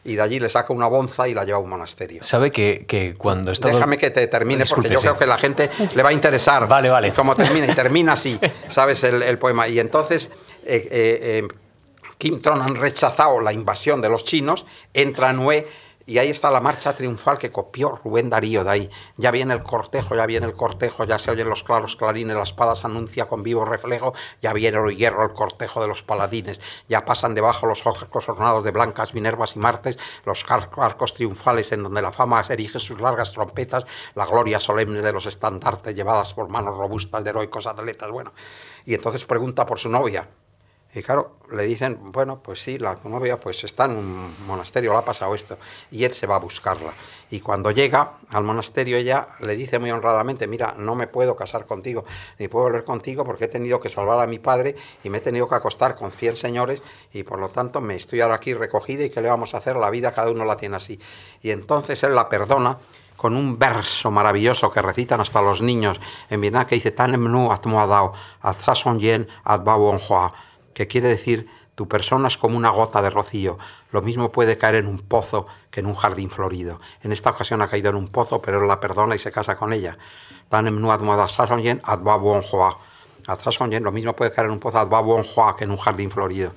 Y de allí le saca una bonza y la lleva a un monasterio. ¿Sabe que, que cuando está... Déjame que te termine porque yo creo que la gente le va a interesar. Vale, vale. Cómo termina. Y termina así, ¿sabes? El, poema. Y entonces... Eh, eh, eh, Kim Tron han rechazado la invasión de los chinos, entra Nue y ahí está la marcha triunfal que copió Rubén Darío de ahí. Ya viene el cortejo, ya viene el cortejo, ya se oyen los claros clarines, las espadas anuncia con vivo reflejo, ya viene el hierro el cortejo de los paladines, ya pasan debajo los arcos ornados de blancas Minervas y Martes, los arcos triunfales en donde la fama erige sus largas trompetas, la gloria solemne de los estandartes llevadas por manos robustas de heroicos atletas. Bueno, y entonces pregunta por su novia, Y claro, le dicen, bueno, pues sí, la novia pues está en un monasterio, le ha pasado esto, y él se va a buscarla. Y cuando llega al monasterio, ella le dice muy honradamente, mira, no me puedo casar contigo, ni puedo volver contigo porque he tenido que salvar a mi padre y me he tenido que acostar con 100 señores y por lo tanto me estoy ahora aquí recogida y ¿qué le vamos a hacer? La vida cada uno la tiene así. Y entonces él la perdona con un verso maravilloso que recitan hasta los niños en Vietnam que dice, Tan mnu atmoadao, yen que quiere decir tu persona es como una gota de rocío, lo mismo puede caer en un pozo que en un jardín florido. En esta ocasión ha caído en un pozo, pero él la perdona y se casa con ella. Lo mismo puede caer en un pozo que en un jardín florido.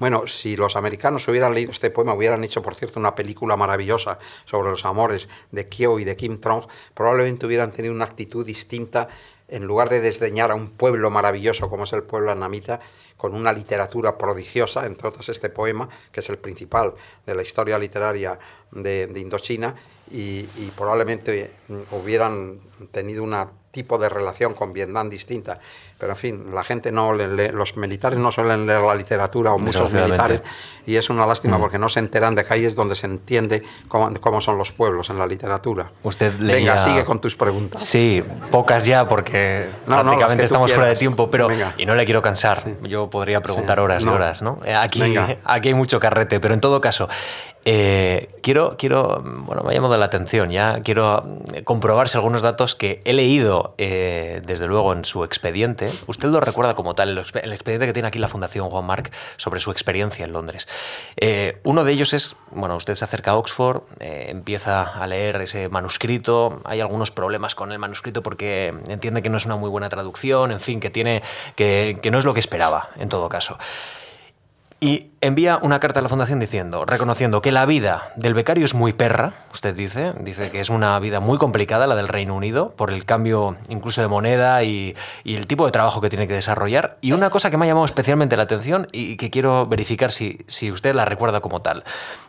Bueno, si los americanos hubieran leído este poema, hubieran hecho, por cierto, una película maravillosa sobre los amores de Kyo y de Kim Trong, probablemente hubieran tenido una actitud distinta en lugar de desdeñar a un pueblo maravilloso como es el pueblo anamita, con una literatura prodigiosa, entre otras este poema, que es el principal de la historia literaria de, Indochina, y, y, probablemente hubieran tenido un tipo de relación con Vietnam distinta. Pero en fin, la gente no lee, los militares no suelen leer la literatura o muchos militares y es una lástima mm. porque no se enteran de que ahí es donde se entiende cómo, cómo son los pueblos en la literatura. Usted leía... Venga, sigue con tus preguntas. Sí, pocas ya porque prácticamente estamos fuera de tiempo, pero y no le quiero cansar. Yo podría preguntar horas y horas, ¿no? Aquí, aquí hay mucho carrete, pero en todo caso, eh, quiero, quiero, bueno, me ha llamado la atención, ya quiero eh, comprobar si algunos datos que he leído, eh, desde luego, en su expediente, usted lo recuerda como tal, el, expediente que tiene aquí la Fundación Juan Marc sobre su experiencia en Londres. uno de ellos es, bueno, usted se acerca a Oxford, empieza a leer ese manuscrito, hay algunos problemas con el manuscrito porque entiende que no es una muy buena traducción, en fin, que, tiene, que no es lo que esperaba, en todo caso. Y envía una carta a la fundación diciendo, reconociendo que la vida del becario es muy perra, usted dice, dice que es una vida muy complicada la del Reino Unido, por el cambio incluso de moneda y, el tipo de trabajo que tiene que desarrollar. Y una cosa que me ha llamado especialmente la atención y que quiero verificar si, si usted la recuerda como tal.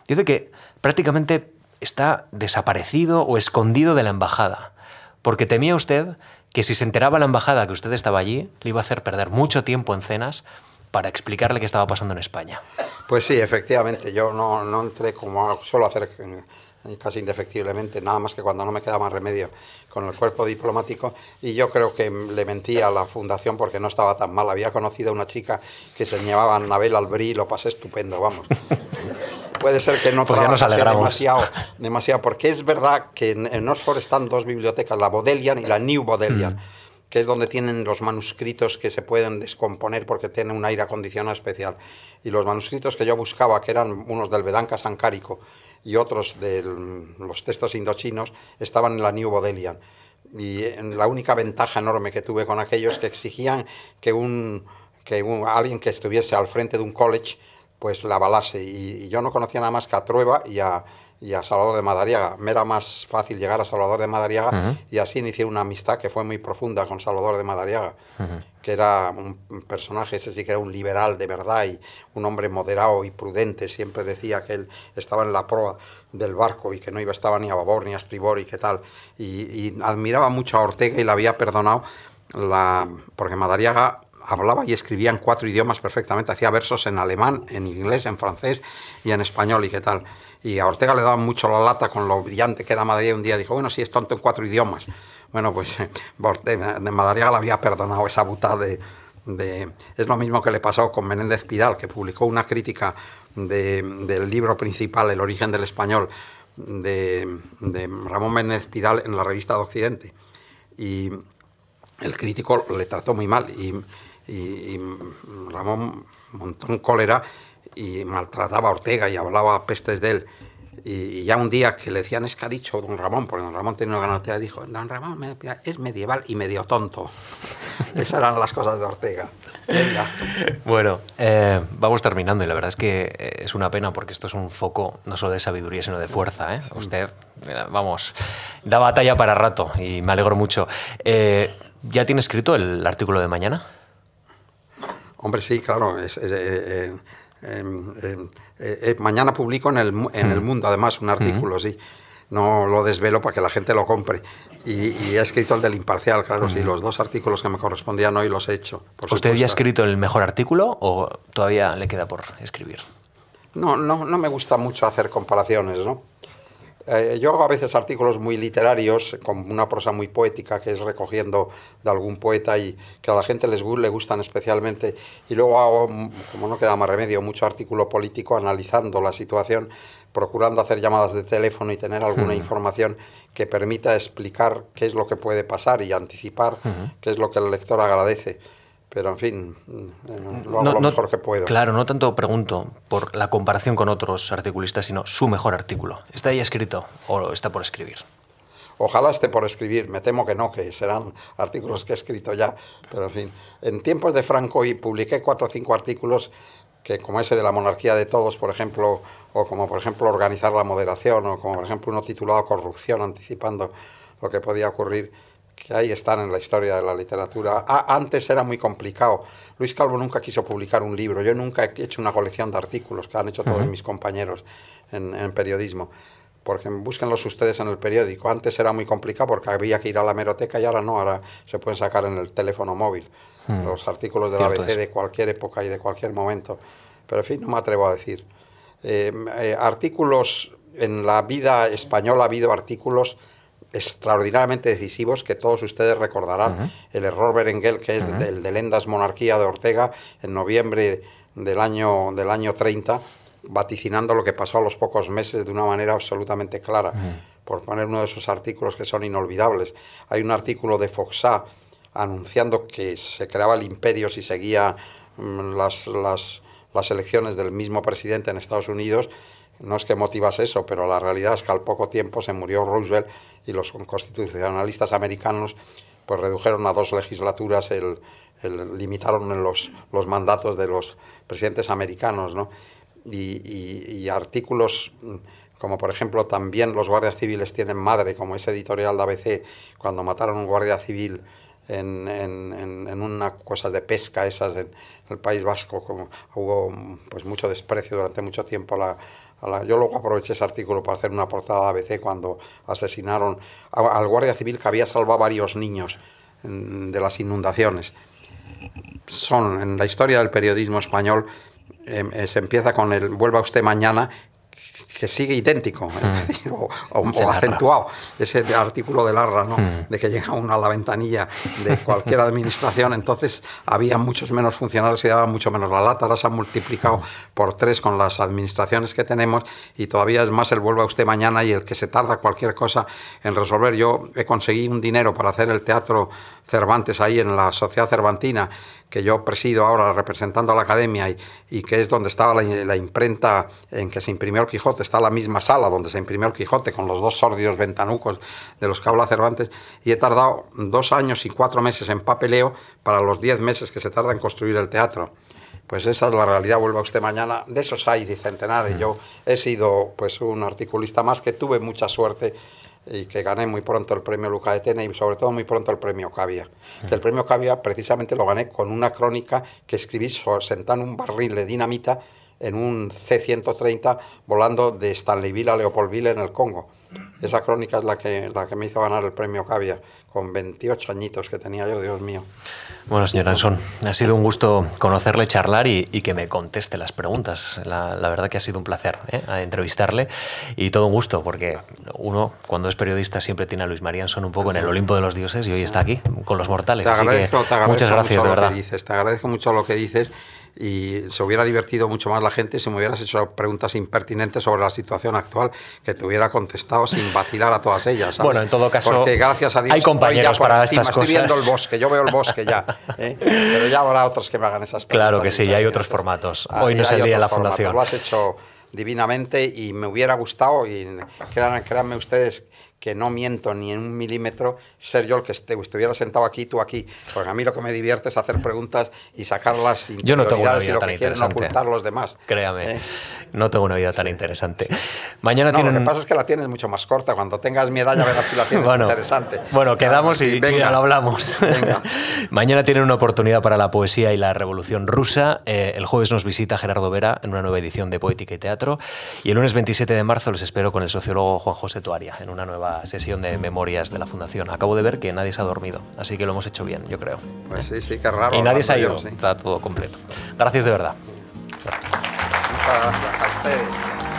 Dice que prácticamente está desaparecido o escondido de la embajada, porque temía usted que si se enteraba la embajada que usted estaba allí, le iba a hacer perder mucho tiempo en cenas para explicarle qué estaba pasando en España. Pues sí, efectivamente, yo no, no entré como suelo hacer casi indefectiblemente, nada más que cuando no me queda más remedio con el cuerpo diplomático y yo creo que le mentí a la fundación porque no estaba tan mal. Había conocido a una chica que se llamaba Anabel Albrí y lo pasé estupendo, vamos. Puede ser que no pues demasiado, demasiado, porque es verdad que en, Oxford están dos bibliotecas, la Bodleian y la New Bodleian. Mm que es donde tienen los manuscritos que se pueden descomponer porque tienen un aire acondicionado especial. Y los manuscritos que yo buscaba, que eran unos del Vedanka Sankáriko y otros de los textos indochinos, estaban en la New Bodleian. Y la única ventaja enorme que tuve con aquellos que exigían que, un, que alguien que estuviese al frente de un college pues la avalase. Y, y, yo no conocía nada más que a Trueba y a, y a Salvador de Madariaga. Me era más fácil llegar a Salvador de Madariaga y así inicié una amistad que fue muy profunda con Salvador de Madariaga, que era un personaje, ese sí que era un liberal de verdad y un hombre moderado y prudente. Siempre decía que él estaba en la proa del barco y que no iba estaba ni a babor ni a estribor y qué tal. Y, admiraba mucho a Ortega y le había perdonado la, porque Madariaga hablaba y escribía en cuatro idiomas perfectamente, hacía versos en alemán, en inglés, en francés y en español y qué tal. Y a Ortega le daba mucho la lata con lo brillante que era Madariaga. Un día dijo, bueno, si es tonto en cuatro idiomas. Bueno, pues de Madariaga le había perdonado esa butada de, Es lo mismo que le pasó con Menéndez Pidal, que publicó una crítica del libro principal, El origen del español, de, Ramón Menéndez Pidal en la revista de Occidente. Y el crítico le trató muy mal y Ramón montó en cólera y maltrataba a Ortega y hablaba pestes de él. Y, ya un día que le decían es que ha dicho don Ramón, porque don Ramón tenía una Ortega, dijo, don Ramón es medieval y medio tonto. Esas eran las cosas de Ortega. Bueno, eh, vamos terminando y la verdad es que eh, es una pena porque esto es un foco no solo de sabiduría, sino de fuerza. ¿eh? Usted, vamos, da batalla para rato y me alegro mucho. ¿Ya tiene escrito el artículo de mañana? Hombre, sí, claro. Es, Em, em, eh, eh, mañana publico en el, en el mm. Mundo, además, un artículo, sí. no lo desvelo para que la gente lo compre. Y, he escrito el del imparcial, claro, sí, los dos artículos que me correspondían hoy los he hecho. ¿Usted ya ha escrito el mejor artículo o todavía le queda por escribir? No, no, no me gusta mucho hacer comparaciones, ¿no? Eh, yo hago a veces artículos muy literarios, con una prosa muy poética, que es recogiendo de algún poeta y que a la gente les le gustan especialmente. Y luego hago, como no queda más remedio, mucho artículo político analizando la situación, procurando hacer llamadas de teléfono y tener alguna información que permita explicar qué es lo que puede pasar y anticipar qué es lo que el lector agradece pero en fin, eh, lo hago lo mejor que puedo. Claro, no tanto pregunto por la comparación con otros articulistas, sino su mejor artículo. ¿Está ahí escrito o está por escribir? Ojalá esté por escribir, me temo que no, que serán artículos que he escrito ya, pero en fin. En tiempos de Franco y publiqué cuatro o cinco artículos que como ese de la monarquía de todos, por ejemplo, o como por ejemplo organizar la moderación, o como por ejemplo uno titulado Corrupción, anticipando lo que podía ocurrir que ahí están en la historia de la literatura. antes era muy complicado. Luis Calvo nunca quiso publicar un libro. Yo nunca he hecho una colección de artículos que han hecho todos mis compañeros en, periodismo. Porque búsquenlos ustedes en el periódico. Antes era muy complicado porque había que ir a la meroteca y ahora no, ahora se pueden sacar en el teléfono móvil. Los artículos de la ABC de cualquier época y de cualquier momento. Pero en fin, no me atrevo a decir. Eh, eh, artículos, en la vida española ha habido artículos extraordinariamente decisivos que todos ustedes recordarán. El error Berenguel, que es el de Lendas Monarquía de Ortega, en noviembre del año, del año 30, vaticinando lo que pasó a los pocos meses de una manera absolutamente clara, por poner uno de esos artículos que son inolvidables. Hay un artículo de Foxá anunciando que se creaba el imperio si seguía mm, las, las, las elecciones del mismo presidente en Estados Unidos no es que motivase eso, pero la realidad es que al poco tiempo se murió Roosevelt y los constitucionalistas americanos pues redujeron a dos legislaturas, el, limitaron los, los mandatos de los presidentes americanos, ¿no? Y, artículos como por ejemplo también los guardias civiles tienen madre, como ese editorial de ABC, cuando mataron a un guardia civil en, en, en, una cosas de pesca esas en el País Vasco, como hubo pues mucho desprecio durante mucho tiempo la, yo luego aproveché ese artículo para hacer una portada de ABC cuando asesinaron al guardia civil que había salvado a varios niños de las inundaciones. Son en la historia del periodismo español em, eh, se empieza con el vuelva usted mañana que sigue idéntico, mm. o, acentuado, ese artículo de Larra, ¿no? Mm. de que llega uno a la ventanilla de cualquier administración, entonces había muchos menos funcionarios y daba mucho menos la lata, ahora se ha multiplicado mm. por tres con las administraciones que tenemos y todavía es más el vuelva usted mañana y el que se tarda cualquier cosa en resolver. Yo he conseguido un dinero para hacer el teatro Cervantes ahí en la Sociedad Cervantina, que yo presido ahora representando a la academia y, que es donde estaba la, imprenta en que se imprimió el Quijote, está la misma sala donde se imprimió el Quijote con los dos sórdidos ventanucos de los que habla Cervantes, y he tardado dos años y cuatro meses en papeleo para los diez meses que se tarda en construir el teatro. Pues esa es la realidad, vuelva usted mañana. De esos hay centenares. Yo he sido pues un articulista más que tuve mucha suerte y que gané muy pronto el premio Luca de Tena y sobre todo muy pronto el premio Cavia. Que el premio Cavia precisamente lo gané con una crónica que escribí sentado en un barril de dinamita en un C-130 volando de Stanleyville a Leopoldville en el Congo. Esa crónica es la que, la que me hizo ganar el premio Cavia, con 28 añitos que tenía yo, Dios mío. Bueno, señor Anson, ha sido un gusto conocerle, charlar y, que me conteste las preguntas. La, verdad que ha sido un placer ¿eh? entrevistarle y todo un gusto, porque uno, cuando es periodista, siempre tiene a Luis María Anson un poco en el Olimpo de los dioses y hoy está aquí con los mortales. Así que muchas gracias, de verdad. Dices, te agradezco mucho lo que dices y se hubiera divertido mucho más la gente si me hubieras hecho preguntas impertinentes sobre la situación actual que te hubiera contestado sin vacilar a todas ellas. Bueno, en todo caso, Porque gracias a Dios hay compañeros para estas cosas. Estoy viendo el bosque, yo veo el bosque ya. ¿eh? Pero ya habrá otros que me hagan esas preguntas. Claro que sí, hay otros formatos. Hoy no es el día de la fundación. Lo has hecho divinamente y me hubiera gustado, y créanme ustedes que no miento ni en un milímetro, ser yo el que estuviera sentado aquí, tú aquí. Porque a mí lo que me divierte es hacer preguntas y sacarlas sin Yo no tengo una vida y lo tan que interesante. ocultar los demás. Créame, ¿Eh? no tengo una vida tan interesante. Mañana No, lo que pasa es que la tienes mucho más corta. Cuando tengas mi edad ya verás si la tienes bueno, interesante. Bueno, quedamos Ah, y, sí, y venga. ya lo hablamos. Venga. Mañana tienen una oportunidad para la poesía y la revolución rusa. Eh, el jueves nos visita Gerardo Vera en una nueva edición de Poética y Teatro. Y el lunes 27 de marzo les espero con el sociólogo Juan José Tuaria en una nueva sesión de memorias de la Fundación. Acabo de ver que nadie se ha dormido, así que lo hemos hecho bien, yo creo. Pues sí, sí, qué raro. y nadie se ha ido, sí. está todo completo. Gracias de verdad. Muchas gracias a ustedes.